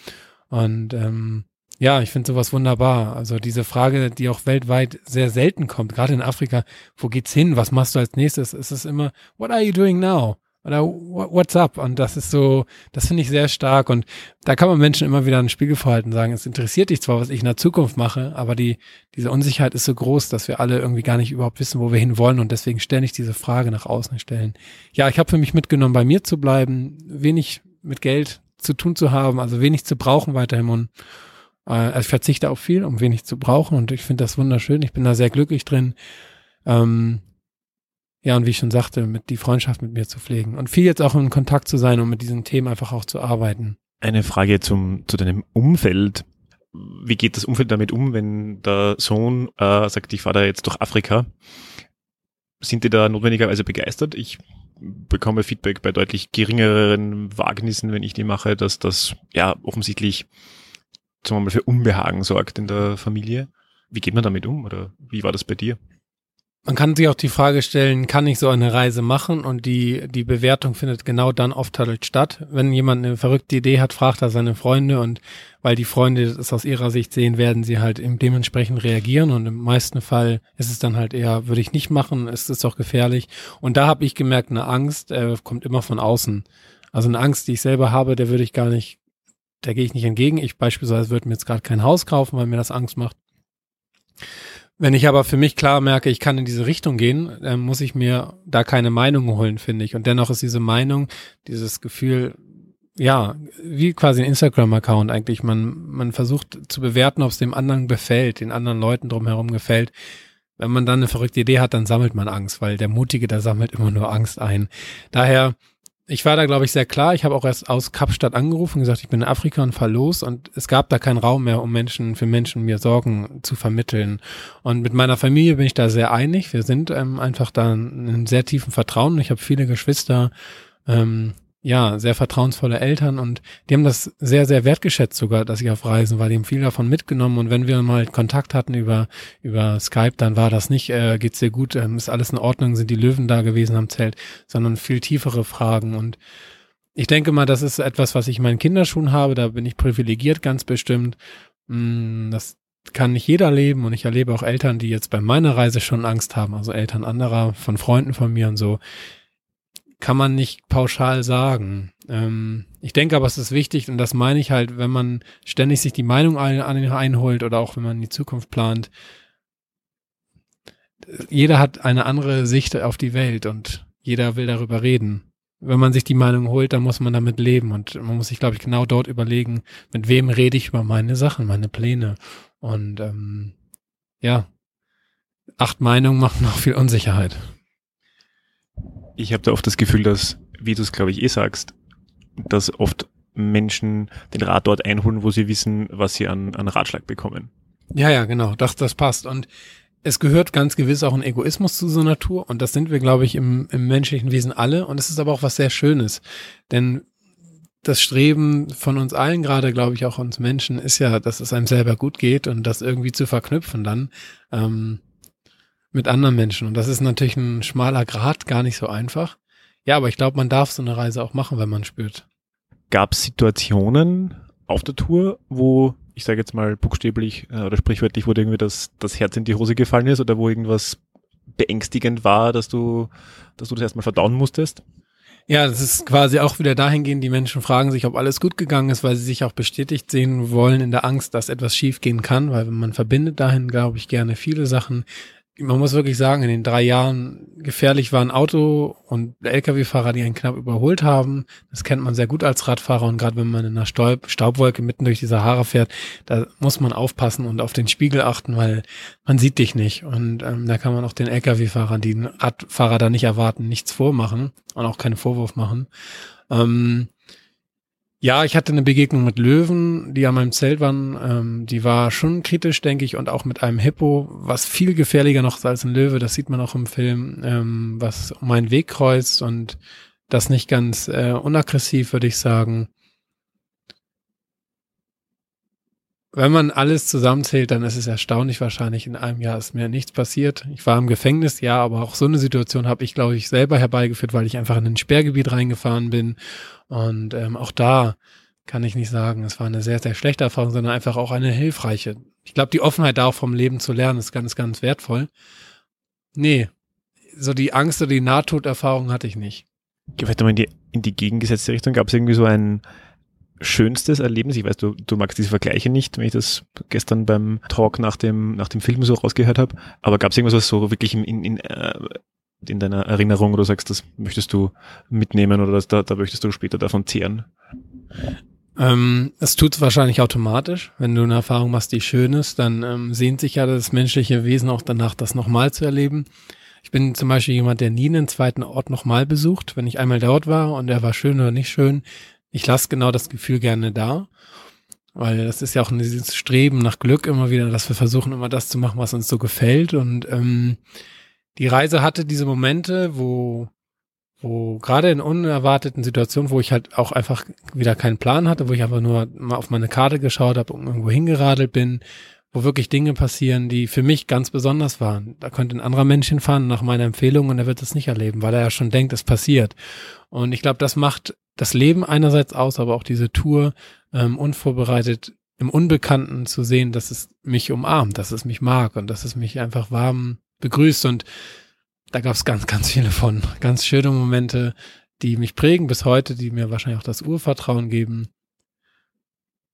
A: Und ähm, ja, ich finde sowas wunderbar. Also diese Frage, die auch weltweit sehr selten kommt, gerade in Afrika, wo geht's hin? Was machst du als nächstes? Es ist immer, what are you doing now? Oder "What- what's up? Und das ist so, das finde ich sehr stark. Und da kann man Menschen immer wieder einen Spiegel vorhalten und sagen, es interessiert dich zwar, was ich in der Zukunft mache, aber die, diese Unsicherheit ist so groß, dass wir alle irgendwie gar nicht überhaupt wissen, wo wir hin wollen und deswegen ständig diese Frage nach außen stellen. Ja, ich habe für mich mitgenommen, bei mir zu bleiben, wenig mit Geld zu tun zu haben, also wenig zu brauchen weiterhin und äh, also ich verzichte auf viel, um wenig zu brauchen und ich finde das wunderschön. Ich bin da sehr glücklich drin. Ähm, ja, und wie ich schon sagte, mit die Freundschaft mit mir zu pflegen und viel jetzt auch in Kontakt zu sein, um mit diesen Themen einfach auch zu arbeiten.
D: Eine Frage zum, zu deinem Umfeld. Wie geht das Umfeld damit um, wenn der Sohn äh, sagt, ich fahre da jetzt durch Afrika? Sind die da notwendigerweise begeistert? Ich bekomme Feedback bei deutlich geringeren Wagnissen, wenn ich die mache, dass das ja offensichtlich wir mal, für Unbehagen sorgt in der Familie. Wie geht man damit um oder wie war das bei dir?
A: Man kann sich auch die Frage stellen, kann ich so eine Reise machen? Und die, die Bewertung findet genau dann oft halt statt. Wenn jemand eine verrückte Idee hat, fragt er seine Freunde und weil die Freunde es aus ihrer Sicht sehen, werden sie halt dementsprechend reagieren und im meisten Fall ist es dann halt eher, würde ich nicht machen, ist es doch gefährlich. Und da habe ich gemerkt, eine Angst äh, kommt immer von außen. Also eine Angst, die ich selber habe, der würde ich gar nicht, der gehe ich nicht entgegen. Ich beispielsweise würde mir jetzt gerade kein Haus kaufen, weil mir das Angst macht. Wenn ich aber für mich klar merke, ich kann in diese Richtung gehen, dann muss ich mir da keine Meinung holen, finde ich. Und dennoch ist diese Meinung, dieses Gefühl, ja, wie quasi ein Instagram-Account eigentlich. Man, man versucht zu bewerten, ob es dem anderen gefällt, den anderen Leuten drumherum gefällt. Wenn man dann eine verrückte Idee hat, dann sammelt man Angst, weil der Mutige, der sammelt immer nur Angst ein. Daher ich war da, glaube ich, sehr klar. Ich habe auch erst aus Kapstadt angerufen und gesagt, ich bin in Afrika und fahr los. Und es gab da keinen Raum mehr, um Menschen, für Menschen mir Sorgen zu vermitteln. Und mit meiner Familie bin ich da sehr einig. Wir sind ähm, einfach da in einem sehr tiefen Vertrauen. Ich habe viele Geschwister. Ähm, ja, sehr vertrauensvolle Eltern und die haben das sehr, sehr wertgeschätzt sogar, dass ich auf Reisen war. Die haben viel davon mitgenommen und wenn wir mal Kontakt hatten über, über Skype, dann war das nicht, äh, geht's dir gut, ähm, ist alles in Ordnung, sind die Löwen da gewesen am Zelt, sondern viel tiefere Fragen und ich denke mal, das ist etwas, was ich in meinen Kinderschuhen habe, da bin ich privilegiert ganz bestimmt. Mm, das kann nicht jeder leben und ich erlebe auch Eltern, die jetzt bei meiner Reise schon Angst haben, also Eltern anderer, von Freunden von mir und so kann man nicht pauschal sagen. Ähm, ich denke aber, es ist wichtig und das meine ich halt, wenn man ständig sich die Meinung ein, einholt oder auch wenn man die Zukunft plant. Jeder hat eine andere Sicht auf die Welt und jeder will darüber reden. Wenn man sich die Meinung holt, dann muss man damit leben und man muss sich, glaube ich, genau dort überlegen, mit wem rede ich über meine Sachen, meine Pläne. Und ähm, ja, acht Meinungen machen noch viel Unsicherheit
D: ich habe da oft das Gefühl, dass, wie du es glaube ich eh sagst, dass oft Menschen den Rat dort einholen, wo sie wissen, was sie an, an Ratschlag bekommen.
A: Ja, ja, genau, das, das passt. Und es gehört ganz gewiss auch ein Egoismus zu so Natur und das sind wir, glaube ich, im, im menschlichen Wesen alle und es ist aber auch was sehr Schönes, denn das Streben von uns allen, gerade glaube ich auch uns Menschen, ist ja, dass es einem selber gut geht und das irgendwie zu verknüpfen dann. Ähm, mit anderen Menschen. Und das ist natürlich ein schmaler Grad, gar nicht so einfach. Ja, aber ich glaube, man darf so eine Reise auch machen, wenn man spürt.
D: Gab es Situationen auf der Tour, wo, ich sage jetzt mal buchstäblich äh, oder sprichwörtlich, wo irgendwie das, das Herz in die Hose gefallen ist oder wo irgendwas beängstigend war, dass du, dass du das erstmal verdauen musstest?
A: Ja, das ist quasi auch wieder dahingehend, die Menschen fragen sich, ob alles gut gegangen ist, weil sie sich auch bestätigt sehen wollen in der Angst, dass etwas schiefgehen kann, weil man verbindet dahin, glaube ich, gerne viele Sachen man muss wirklich sagen, in den drei Jahren gefährlich war ein Auto und Lkw-Fahrer, die einen knapp überholt haben. Das kennt man sehr gut als Radfahrer und gerade wenn man in einer Staub Staubwolke mitten durch die Sahara fährt, da muss man aufpassen und auf den Spiegel achten, weil man sieht dich nicht. Und ähm, da kann man auch den Lkw-Fahrern, die Radfahrer da nicht erwarten, nichts vormachen und auch keinen Vorwurf machen. Ähm, ja, ich hatte eine Begegnung mit Löwen, die an meinem Zelt waren. Ähm, die war schon kritisch, denke ich, und auch mit einem Hippo, was viel gefährlicher noch ist als ein Löwe. Das sieht man auch im Film, ähm, was meinen Weg kreuzt und das nicht ganz äh, unaggressiv, würde ich sagen. Wenn man alles zusammenzählt, dann ist es erstaunlich wahrscheinlich, in einem Jahr ist mir nichts passiert. Ich war im Gefängnis, ja, aber auch so eine Situation habe ich, glaube ich, selber herbeigeführt, weil ich einfach in ein Sperrgebiet reingefahren bin. Und ähm, auch da kann ich nicht sagen, es war eine sehr, sehr schlechte Erfahrung, sondern einfach auch eine hilfreiche. Ich glaube, die Offenheit da auch vom Leben zu lernen, ist ganz, ganz wertvoll. Nee, so die Angst oder die Nahtoderfahrung hatte ich nicht.
D: Weiter mal in die, in die gegengesetzte Richtung. Gab es irgendwie so ein schönstes Erlebnis? Ich weiß, du, du magst diese Vergleiche nicht, wenn ich das gestern beim Talk nach dem, nach dem Film so rausgehört habe. Aber gab es irgendwas, was so wirklich in, in, in, äh, in deiner Erinnerung oder sagst, das möchtest du mitnehmen oder das, da, da möchtest du später davon zehren?
A: Ähm, es tut wahrscheinlich automatisch. Wenn du eine Erfahrung machst, die schön ist, dann ähm, sehnt sich ja das menschliche Wesen auch danach, das nochmal zu erleben. Ich bin zum Beispiel jemand, der nie einen zweiten Ort nochmal besucht. Wenn ich einmal dort war und er war schön oder nicht schön, ich lasse genau das Gefühl gerne da. Weil das ist ja auch dieses Streben nach Glück immer wieder, dass wir versuchen, immer das zu machen, was uns so gefällt. Und ähm, die Reise hatte diese Momente, wo, wo gerade in unerwarteten Situationen, wo ich halt auch einfach wieder keinen Plan hatte, wo ich einfach nur mal auf meine Karte geschaut habe und irgendwo hingeradelt bin, wo wirklich Dinge passieren, die für mich ganz besonders waren. Da könnte ein anderer Mensch hinfahren nach meiner Empfehlung und er wird es nicht erleben, weil er ja schon denkt, es passiert. Und ich glaube, das macht das Leben einerseits aus, aber auch diese Tour ähm, unvorbereitet im Unbekannten zu sehen, dass es mich umarmt, dass es mich mag und dass es mich einfach warm begrüßt. Und da gab es ganz, ganz viele von. Ganz schöne Momente, die mich prägen bis heute, die mir wahrscheinlich auch das Urvertrauen geben.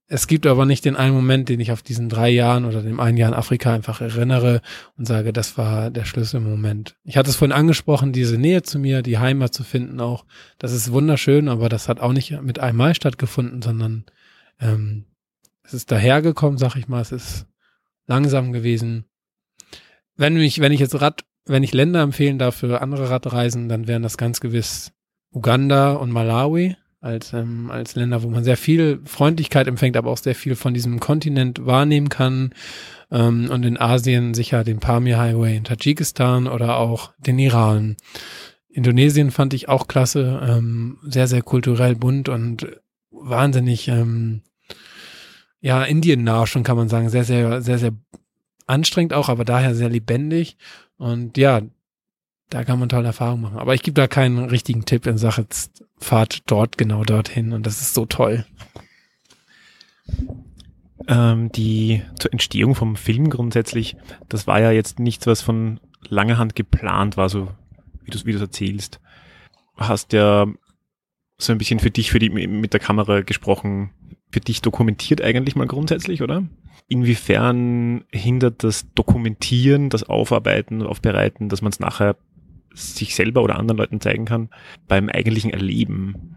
A: Es gibt aber nicht den einen Moment, den ich auf diesen drei Jahren oder dem einen Jahr in Afrika einfach erinnere und sage, das war der Schlüsselmoment. Ich hatte es vorhin angesprochen, diese Nähe zu mir, die Heimat zu finden auch. Das ist wunderschön, aber das hat auch nicht mit einmal stattgefunden, sondern ähm, es ist dahergekommen, sag ich mal. Es ist langsam gewesen. Wenn mich, wenn ich jetzt Rad, wenn ich Länder empfehlen darf für andere Radreisen, dann wären das ganz gewiss Uganda und Malawi als, ähm, als Länder, wo man sehr viel Freundlichkeit empfängt, aber auch sehr viel von diesem Kontinent wahrnehmen kann. Ähm, und in Asien sicher den Pamir Highway in Tadschikistan oder auch den Iran. Indonesien fand ich auch klasse, ähm, sehr, sehr kulturell bunt und wahnsinnig, ähm, ja, Indien-nah schon kann man sagen, sehr, sehr, sehr, sehr anstrengend auch, aber daher sehr lebendig. Und ja, da kann man tolle Erfahrungen machen. Aber ich gebe da keinen richtigen Tipp in Sache Fahrt dort genau dorthin und das ist so toll.
D: Ähm, die zur Entstehung vom Film grundsätzlich, das war ja jetzt nichts, was von langer Hand geplant war, so wie du es erzählst. Hast ja so ein bisschen für dich, für die mit der Kamera gesprochen, für dich dokumentiert eigentlich mal grundsätzlich, oder? Inwiefern hindert das Dokumentieren, das Aufarbeiten, Aufbereiten, dass man es nachher sich selber oder anderen Leuten zeigen kann, beim eigentlichen Erleben?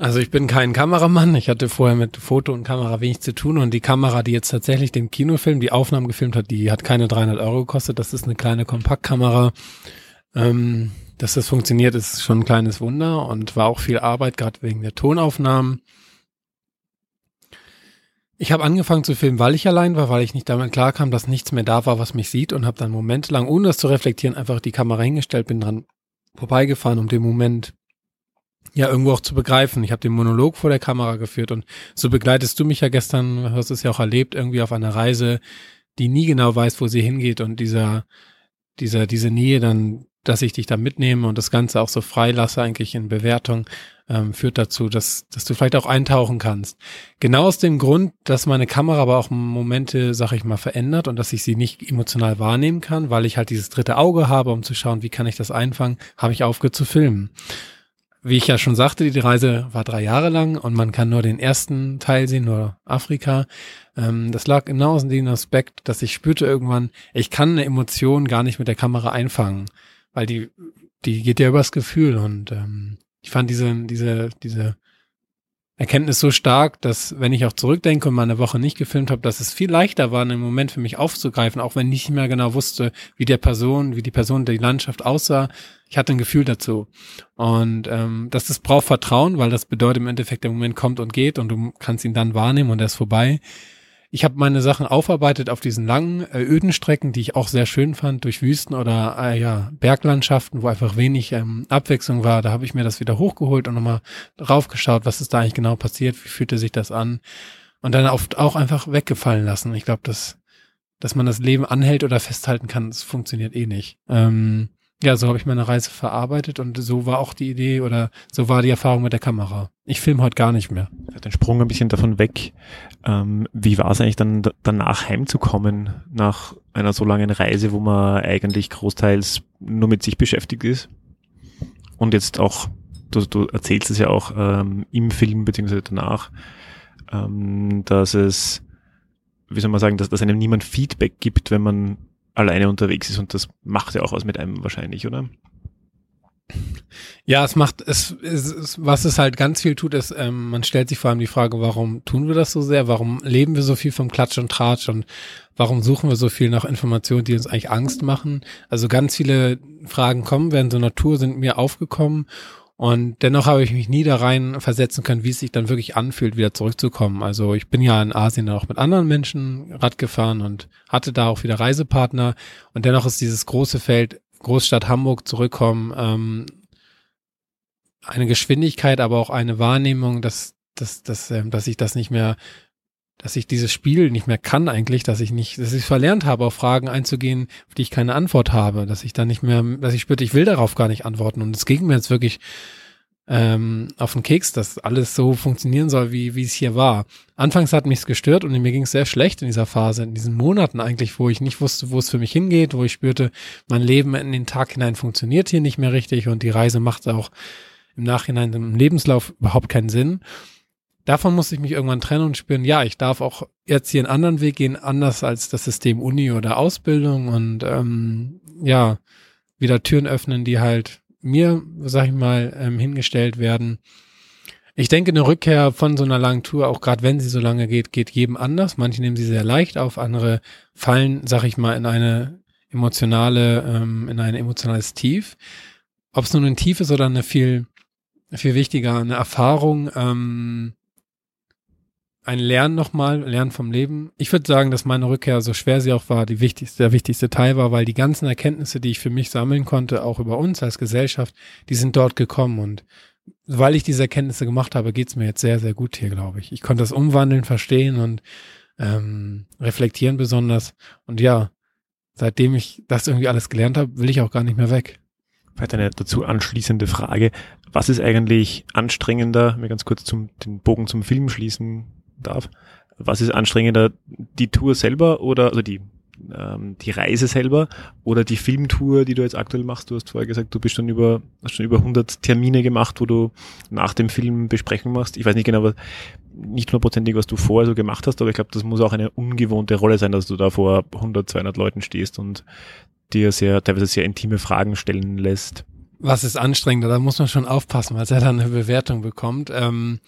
A: Also ich bin kein Kameramann. Ich hatte vorher mit Foto und Kamera wenig zu tun und die Kamera, die jetzt tatsächlich den Kinofilm, die Aufnahmen gefilmt hat, die hat keine 300 Euro gekostet. Das ist eine kleine Kompaktkamera. Ähm, dass das funktioniert, ist schon ein kleines Wunder und war auch viel Arbeit, gerade wegen der Tonaufnahmen. Ich habe angefangen zu filmen, weil ich allein war, weil ich nicht damit klarkam, dass nichts mehr da war, was mich sieht und habe dann momentelang, ohne das zu reflektieren, einfach die Kamera hingestellt, bin dran vorbeigefahren, um den Moment ja irgendwo auch zu begreifen. Ich habe den Monolog vor der Kamera geführt und so begleitest du mich ja gestern, hast es ja auch erlebt, irgendwie auf einer Reise, die nie genau weiß, wo sie hingeht und dieser dieser diese Nähe dann dass ich dich da mitnehme und das Ganze auch so frei lasse eigentlich in Bewertung, ähm, führt dazu, dass, dass du vielleicht auch eintauchen kannst. Genau aus dem Grund, dass meine Kamera aber auch Momente, sag ich mal, verändert und dass ich sie nicht emotional wahrnehmen kann, weil ich halt dieses dritte Auge habe, um zu schauen, wie kann ich das einfangen, habe ich aufgehört zu filmen. Wie ich ja schon sagte, die Reise war drei Jahre lang und man kann nur den ersten Teil sehen, nur Afrika. Ähm, das lag genau aus dem Aspekt, dass ich spürte irgendwann, ich kann eine Emotion gar nicht mit der Kamera einfangen weil die, die geht ja übers Gefühl und ähm, ich fand diese, diese, diese Erkenntnis so stark, dass wenn ich auch zurückdenke und mal eine Woche nicht gefilmt habe, dass es viel leichter war, einen Moment für mich aufzugreifen, auch wenn ich nicht mehr genau wusste, wie der Person, wie die Person die Landschaft aussah. Ich hatte ein Gefühl dazu. Und ähm, das ist braucht Vertrauen, weil das bedeutet im Endeffekt, der Moment kommt und geht und du kannst ihn dann wahrnehmen und er ist vorbei. Ich habe meine Sachen aufarbeitet auf diesen langen, äh, öden Strecken, die ich auch sehr schön fand, durch Wüsten oder äh, ja, Berglandschaften, wo einfach wenig ähm, Abwechslung war. Da habe ich mir das wieder hochgeholt und nochmal draufgeschaut, was ist da eigentlich genau passiert, wie fühlte sich das an. Und dann oft auch einfach weggefallen lassen. Ich glaube, dass, dass man das Leben anhält oder festhalten kann, das funktioniert eh nicht. Ähm, ja, so habe ich meine Reise verarbeitet und so war auch die Idee oder so war die Erfahrung mit der Kamera. Ich filme heute gar nicht mehr.
D: Den Sprung ein bisschen davon weg. Ähm, wie war es eigentlich dann danach heimzukommen nach einer so langen Reise, wo man eigentlich großteils nur mit sich beschäftigt ist? Und jetzt auch, du, du erzählst es ja auch ähm, im Film beziehungsweise danach, ähm, dass es, wie soll man sagen, dass, dass einem niemand Feedback gibt, wenn man alleine unterwegs ist und das macht ja auch was mit einem wahrscheinlich, oder?
A: Ja, es macht, es, es, was es halt ganz viel tut, ist, ähm, man stellt sich vor allem die Frage, warum tun wir das so sehr? Warum leben wir so viel vom Klatsch und Tratsch und warum suchen wir so viel nach Informationen, die uns eigentlich Angst machen? Also ganz viele Fragen kommen während so Tour sind mir aufgekommen Und dennoch habe ich mich nie da rein versetzen können, wie es sich dann wirklich anfühlt, wieder zurückzukommen. Also ich bin ja in Asien auch mit anderen Menschen Rad gefahren und hatte da auch wieder Reisepartner. Und dennoch ist dieses große Feld Großstadt Hamburg zurückkommen ähm, eine Geschwindigkeit, aber auch eine Wahrnehmung, dass, dass, dass, ähm, dass ich das nicht mehr dass ich dieses Spiel nicht mehr kann eigentlich, dass ich nicht, dass ich verlernt habe, auf Fragen einzugehen, auf die ich keine Antwort habe, dass ich dann nicht mehr, dass ich spürte, ich will darauf gar nicht antworten. Und es ging mir jetzt wirklich ähm, auf den Keks, dass alles so funktionieren soll, wie, wie es hier war. Anfangs hat mich's gestört und mir ging es sehr schlecht in dieser Phase, in diesen Monaten eigentlich, wo ich nicht wusste, wo es für mich hingeht, wo ich spürte, mein Leben in den Tag hinein funktioniert hier nicht mehr richtig und die Reise macht auch im Nachhinein im Lebenslauf überhaupt keinen Sinn davon musste ich mich irgendwann trennen und spüren, ja, ich darf auch jetzt hier einen anderen Weg gehen, anders als das System Uni oder Ausbildung und ähm, ja, wieder Türen öffnen, die halt mir, sag ich mal, ähm, hingestellt werden. Ich denke, eine Rückkehr von so einer langen Tour, auch gerade wenn sie so lange geht, geht jedem anders. Manche nehmen sie sehr leicht auf, andere fallen, sag ich mal, in eine emotionale, ähm, in ein emotionales Tief. Ob es nun ein Tief ist oder eine viel, viel wichtiger, eine Erfahrung, ähm, ein Lernen nochmal, Lernen vom Leben. Ich würde sagen, dass meine Rückkehr, so schwer sie auch war, die wichtigste, der wichtigste Teil war, weil die ganzen Erkenntnisse, die ich für mich sammeln konnte, auch über uns als Gesellschaft, die sind dort gekommen und weil ich diese Erkenntnisse gemacht habe, geht's mir jetzt sehr, sehr gut hier, glaube ich. Ich konnte das umwandeln, verstehen und ähm, reflektieren besonders. Und ja, seitdem ich das irgendwie alles gelernt habe, will ich auch gar nicht mehr weg.
D: Vielleicht eine dazu anschließende Frage. Was ist eigentlich anstrengender, mir ganz kurz zum, den Bogen zum Film schließen darf. Was ist anstrengender, die Tour selber oder also die ähm, die Reise selber oder die Filmtour, die du jetzt aktuell machst? Du hast vorher gesagt, du bist schon über hast schon über 100 Termine gemacht, wo du nach dem Film Besprechung machst. Ich weiß nicht genau, was, nicht hundertprozentig, was du vorher so gemacht hast, aber ich glaube, das muss auch eine ungewohnte Rolle sein, dass du da vor 100, 200 Leuten stehst und dir sehr teilweise sehr intime Fragen stellen lässt.
A: Was ist anstrengender? Da muss man schon aufpassen, weil er dann eine Bewertung bekommt. Ähm,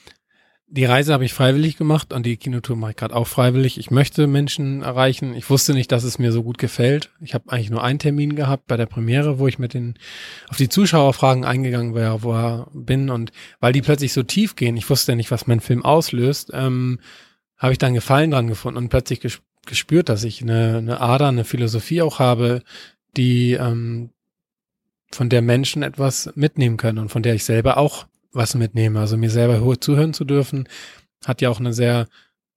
A: die Reise habe ich freiwillig gemacht und die Kinotour mache ich gerade auch freiwillig. Ich möchte Menschen erreichen. Ich wusste nicht, dass es mir so gut gefällt. Ich habe eigentlich nur einen Termin gehabt bei der Premiere, wo ich mit den auf die Zuschauerfragen eingegangen wäre, wo er bin und weil die plötzlich so tief gehen, ich wusste nicht, was mein Film auslöst, ähm, habe ich dann Gefallen dran gefunden und plötzlich gespürt, dass ich eine, eine Ader, eine Philosophie auch habe, die ähm, von der Menschen etwas mitnehmen können und von der ich selber auch was mitnehme. Also mir selber zuhören zu dürfen, hat ja auch eine sehr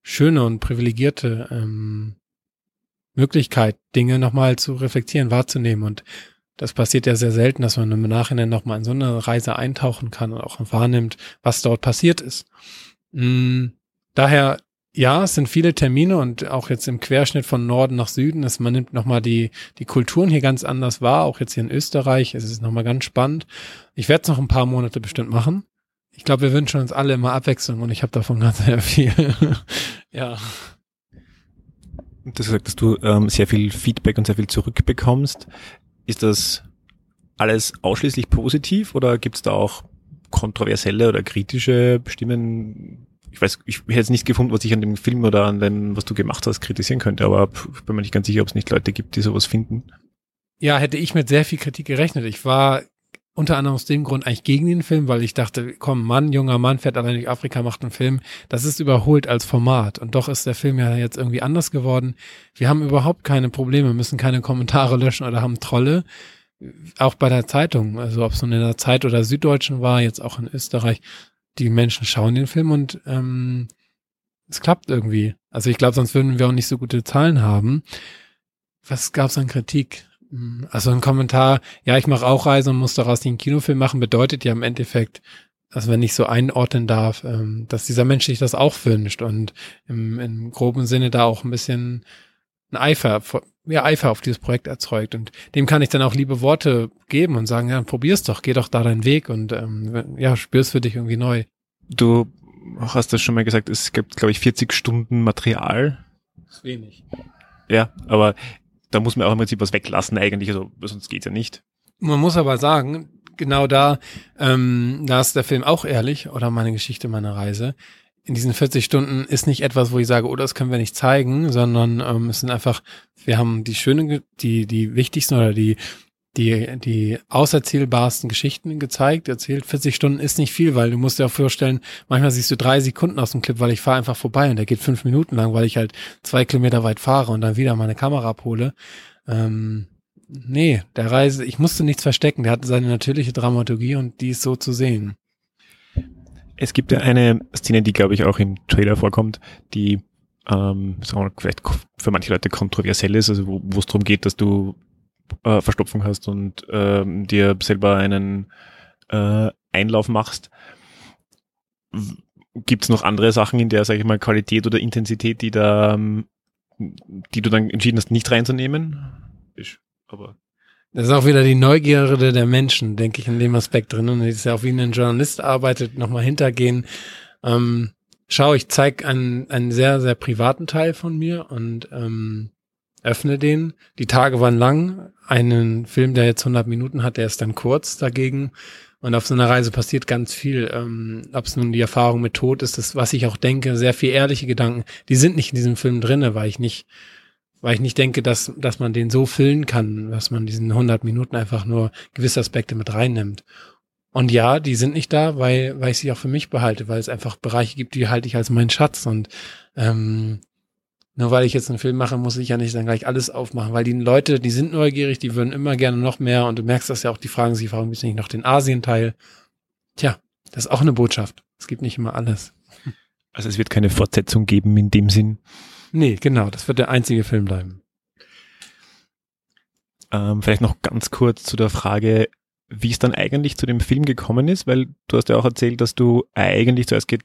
A: schöne und privilegierte ähm, Möglichkeit, Dinge nochmal zu reflektieren, wahrzunehmen. Und das passiert ja sehr selten, dass man im Nachhinein nochmal in so eine Reise eintauchen kann und auch wahrnimmt, was dort passiert ist. Mm, daher ja, es sind viele Termine und auch jetzt im Querschnitt von Norden nach Süden ist, man nimmt nochmal die, die Kulturen hier ganz anders wahr, auch jetzt hier in Österreich. Es ist nochmal ganz spannend. Ich werde es noch ein paar Monate bestimmt machen. Ich glaube, wir wünschen uns alle immer Abwechslung und ich habe davon ganz sehr viel. ja.
D: Du hast gesagt, dass du ähm, sehr viel Feedback und sehr viel zurückbekommst. Ist das alles ausschließlich positiv oder gibt es da auch kontroversielle oder kritische Stimmen, ich weiß, ich hätte jetzt nicht gefunden, was ich an dem Film oder an dem, was du gemacht hast, kritisieren könnte, aber bin mir nicht ganz sicher, ob es nicht Leute gibt, die sowas finden.
A: Ja, hätte ich mit sehr viel Kritik gerechnet. Ich war unter anderem aus dem Grund eigentlich gegen den Film, weil ich dachte, komm, Mann, junger Mann fährt allein durch Afrika, macht einen Film. Das ist überholt als Format. Und doch ist der Film ja jetzt irgendwie anders geworden. Wir haben überhaupt keine Probleme, müssen keine Kommentare löschen oder haben Trolle. Auch bei der Zeitung, also ob es nun in der Zeit oder Süddeutschen war, jetzt auch in Österreich, die Menschen schauen den Film und ähm, es klappt irgendwie. Also ich glaube, sonst würden wir auch nicht so gute Zahlen haben. Was gab's an Kritik? Hm, also ein Kommentar, ja, ich mache auch Reise und muss daraus den Kinofilm machen, bedeutet ja im Endeffekt, also wenn ich so einordnen darf, ähm, dass dieser Mensch sich das auch wünscht und im, im groben Sinne da auch ein bisschen ein Eifer ja, Eifer auf dieses Projekt erzeugt. Und dem kann ich dann auch liebe Worte geben und sagen, ja, probier's doch, geh doch da deinen Weg und ähm, ja, spür's für dich irgendwie neu.
D: Du hast das schon mal gesagt, es gibt, glaube ich, 40 Stunden Material.
A: Das ist wenig.
D: Ja, aber da muss man auch im Prinzip was weglassen eigentlich, also sonst geht's ja nicht.
A: Man muss aber sagen, genau da, ähm, da ist der Film auch ehrlich oder meine Geschichte, meine Reise in diesen 40 Stunden ist nicht etwas, wo ich sage, oh, das können wir nicht zeigen, sondern ähm, es sind einfach, wir haben die schönen, die, die wichtigsten oder die die, die auserzählbarsten Geschichten gezeigt. Erzählt 40 Stunden ist nicht viel, weil du musst dir auch vorstellen, manchmal siehst du drei Sekunden aus dem Clip, weil ich fahre einfach vorbei und der geht fünf Minuten lang, weil ich halt zwei Kilometer weit fahre und dann wieder meine Kamera abhole. Ähm, nee, der Reise, ich musste nichts verstecken. Der hatte seine natürliche Dramaturgie und die ist so zu sehen.
D: Es gibt ja eine Szene, die glaube ich auch im Trailer vorkommt, die ähm, sagen wir, vielleicht für manche Leute kontroversiell ist, also wo es darum geht, dass du äh, Verstopfung hast und ähm, dir selber einen äh, Einlauf machst. Gibt es noch andere Sachen in der, sage ich mal, Qualität oder Intensität, die da, ähm, die du dann entschieden hast, nicht reinzunehmen? Ist, aber
A: das ist auch wieder die Neugierde der Menschen, denke ich, in dem Aspekt drin. Und das ist ja auch wie ein Journalist arbeitet, nochmal hintergehen. Ähm, schau, ich zeige einen, einen sehr, sehr privaten Teil von mir und ähm, öffne den. Die Tage waren lang. Einen Film, der jetzt 100 Minuten hat, der ist dann kurz dagegen. Und auf so einer Reise passiert ganz viel. Ähm, Ob es nun die Erfahrung mit Tod ist, das, was ich auch denke, sehr viel ehrliche Gedanken. Die sind nicht in diesem Film drinne, weil ich nicht weil ich nicht denke, dass, dass man den so füllen kann, dass man diesen 100 Minuten einfach nur gewisse Aspekte mit reinnimmt. Und ja, die sind nicht da, weil, weil ich sie auch für mich behalte, weil es einfach Bereiche gibt, die halte ich als meinen Schatz. Und ähm, nur weil ich jetzt einen Film mache, muss ich ja nicht dann gleich alles aufmachen, weil die Leute, die sind neugierig, die würden immer gerne noch mehr. Und du merkst das ja auch, die fragen sich, warum gibt es nicht noch den Asien-Teil? Tja, das ist auch eine Botschaft. Es gibt nicht immer alles.
D: Also es wird keine Fortsetzung geben in dem Sinn.
A: Nee, genau, das wird der einzige Film bleiben.
D: Ähm, vielleicht noch ganz kurz zu der Frage, wie es dann eigentlich zu dem Film gekommen ist, weil du hast ja auch erzählt, dass du eigentlich zuerst geht,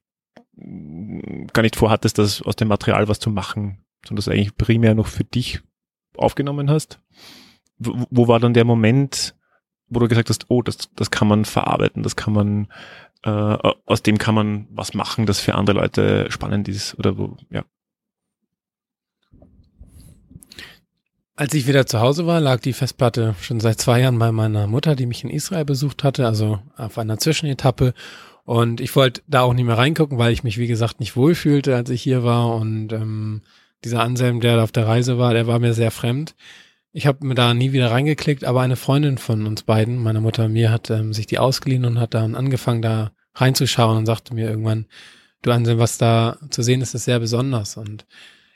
D: gar nicht vorhattest, das aus dem Material was zu machen, sondern das eigentlich primär noch für dich aufgenommen hast. Wo, wo war dann der Moment, wo du gesagt hast, oh, das, das kann man verarbeiten, das kann man, äh, aus dem kann man was machen, das für andere Leute spannend ist oder wo, ja.
A: Als ich wieder zu Hause war, lag die Festplatte schon seit zwei Jahren bei meiner Mutter, die mich in Israel besucht hatte, also auf einer Zwischenetappe. Und ich wollte da auch nicht mehr reingucken, weil ich mich, wie gesagt, nicht wohlfühlte, als ich hier war. Und ähm, dieser Anselm, der auf der Reise war, der war mir sehr fremd. Ich habe mir da nie wieder reingeklickt, aber eine Freundin von uns beiden, meiner Mutter und mir, hat ähm, sich die ausgeliehen und hat dann angefangen, da reinzuschauen und sagte mir irgendwann, du Anselm, was da zu sehen ist, ist sehr besonders. Und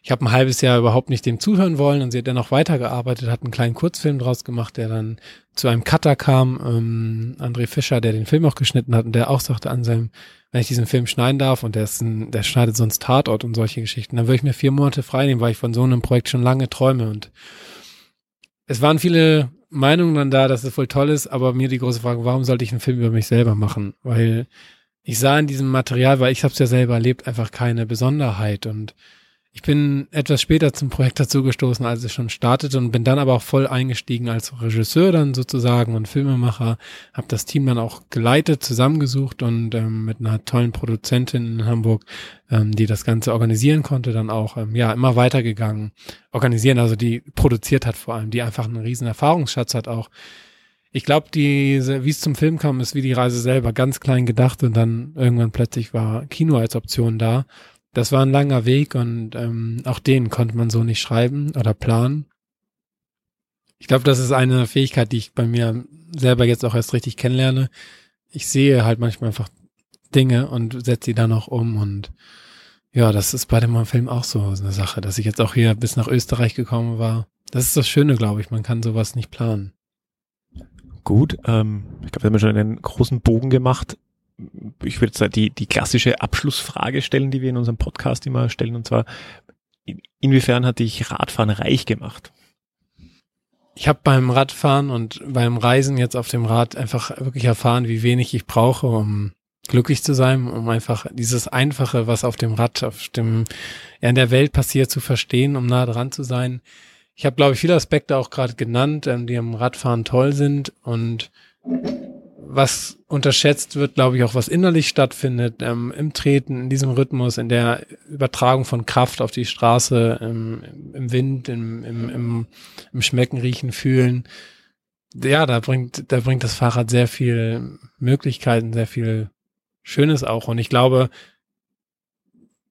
A: ich habe ein halbes Jahr überhaupt nicht dem zuhören wollen und sie hat dann noch weitergearbeitet, hat einen kleinen Kurzfilm draus gemacht, der dann zu einem Cutter kam, ähm, André Fischer, der den Film auch geschnitten hat und der auch sagte an seinem, wenn ich diesen Film schneiden darf und der ist ein, der schneidet sonst Tatort und solche Geschichten, dann würde ich mir vier Monate frei nehmen, weil ich von so einem Projekt schon lange träume und es waren viele Meinungen dann da, dass es voll toll ist, aber mir die große Frage, warum sollte ich einen Film über mich selber machen? Weil ich sah in diesem Material, weil ich habe es ja selber erlebt, einfach keine Besonderheit und ich bin etwas später zum Projekt dazugestoßen, als es schon startete und bin dann aber auch voll eingestiegen als Regisseur dann sozusagen und Filmemacher, habe das Team dann auch geleitet, zusammengesucht und ähm, mit einer tollen Produzentin in Hamburg, ähm, die das Ganze organisieren konnte, dann auch ähm, ja immer weitergegangen. Organisieren, also die produziert hat vor allem, die einfach einen riesen Erfahrungsschatz hat auch. Ich glaube, wie es zum Film kam, ist wie die Reise selber ganz klein gedacht und dann irgendwann plötzlich war Kino als Option da das war ein langer Weg und ähm, auch den konnte man so nicht schreiben oder planen. Ich glaube, das ist eine Fähigkeit, die ich bei mir selber jetzt auch erst richtig kennenlerne. Ich sehe halt manchmal einfach Dinge und setze sie dann auch um und ja, das ist bei dem Film auch so eine Sache, dass ich jetzt auch hier bis nach Österreich gekommen war. Das ist das Schöne, glaube ich. Man kann sowas nicht planen.
D: Gut, ähm, ich glaube, wir haben schon einen großen Bogen gemacht ich würde jetzt die, die klassische Abschlussfrage stellen, die wir in unserem Podcast immer stellen, und zwar, inwiefern hat dich Radfahren reich gemacht?
A: Ich habe beim Radfahren und beim Reisen jetzt auf dem Rad einfach wirklich erfahren, wie wenig ich brauche, um glücklich zu sein, um einfach dieses Einfache, was auf dem Rad, auf dem, ja, in der Welt passiert, zu verstehen, um nah dran zu sein. Ich habe, glaube ich, viele Aspekte auch gerade genannt, ähm, die am Radfahren toll sind und was unterschätzt wird, glaube ich, auch was innerlich stattfindet, ähm, im Treten, in diesem Rhythmus, in der Übertragung von Kraft auf die Straße, im, im Wind, im, im, im, im Schmecken, Riechen, Fühlen. Ja, da bringt, da bringt das Fahrrad sehr viel Möglichkeiten, sehr viel Schönes auch. Und ich glaube,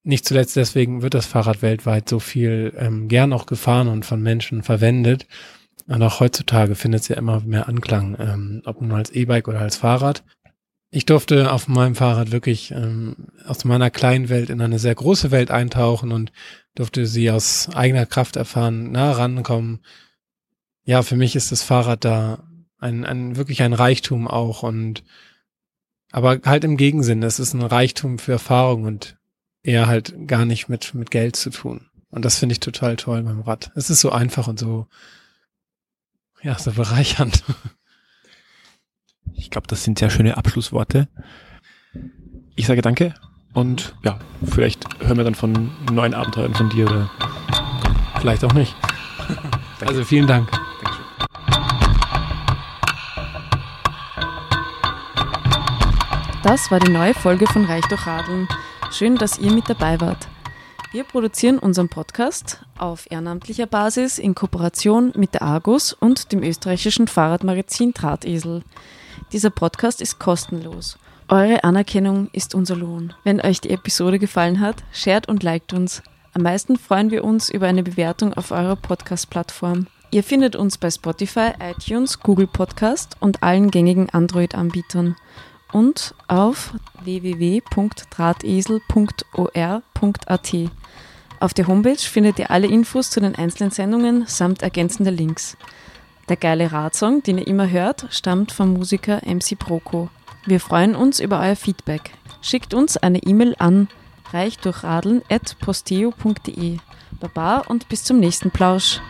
A: nicht zuletzt deswegen wird das Fahrrad weltweit so viel ähm, gern auch gefahren und von Menschen verwendet Und auch heutzutage findet es ja immer mehr Anklang, ähm, ob nun als E-Bike oder als Fahrrad. Ich durfte auf meinem Fahrrad wirklich ähm, aus meiner kleinen Welt in eine sehr große Welt eintauchen und durfte sie aus eigener Kraft erfahren, nah rankommen. Ja, für mich ist das Fahrrad da ein, ein wirklich ein Reichtum auch und aber halt im Gegensinn, es ist ein Reichtum für Erfahrung und eher halt gar nicht mit, mit Geld zu tun. Und das finde ich total toll beim Rad. Es ist so einfach und so, ja, so bereichernd.
D: Ich glaube, das sind sehr schöne Abschlussworte. Ich sage danke und ja, vielleicht hören wir dann von neuen Abenteuern von dir oder
A: vielleicht auch nicht. also vielen Dank.
E: Das war die neue Folge von Reich durch Radeln. Schön, dass ihr mit dabei wart. Wir produzieren unseren Podcast auf ehrenamtlicher Basis in Kooperation mit der Argus und dem österreichischen Fahrradmagazin Drahtesel. Dieser Podcast ist kostenlos. Eure Anerkennung ist unser Lohn. Wenn euch die Episode gefallen hat, shared und liked uns. Am meisten freuen wir uns über eine Bewertung auf eurer Podcast-Plattform. Ihr findet uns bei Spotify, iTunes, Google Podcast und allen gängigen Android-Anbietern und auf www.drahtesel.or.at. Auf der Homepage findet ihr alle Infos zu den einzelnen Sendungen samt ergänzender Links. Der geile Radsong, den ihr immer hört, stammt vom Musiker MC Broco. Wir freuen uns über euer Feedback. Schickt uns eine E-Mail an reichdurchradeln.posteo.de. Baba und bis zum nächsten Plausch.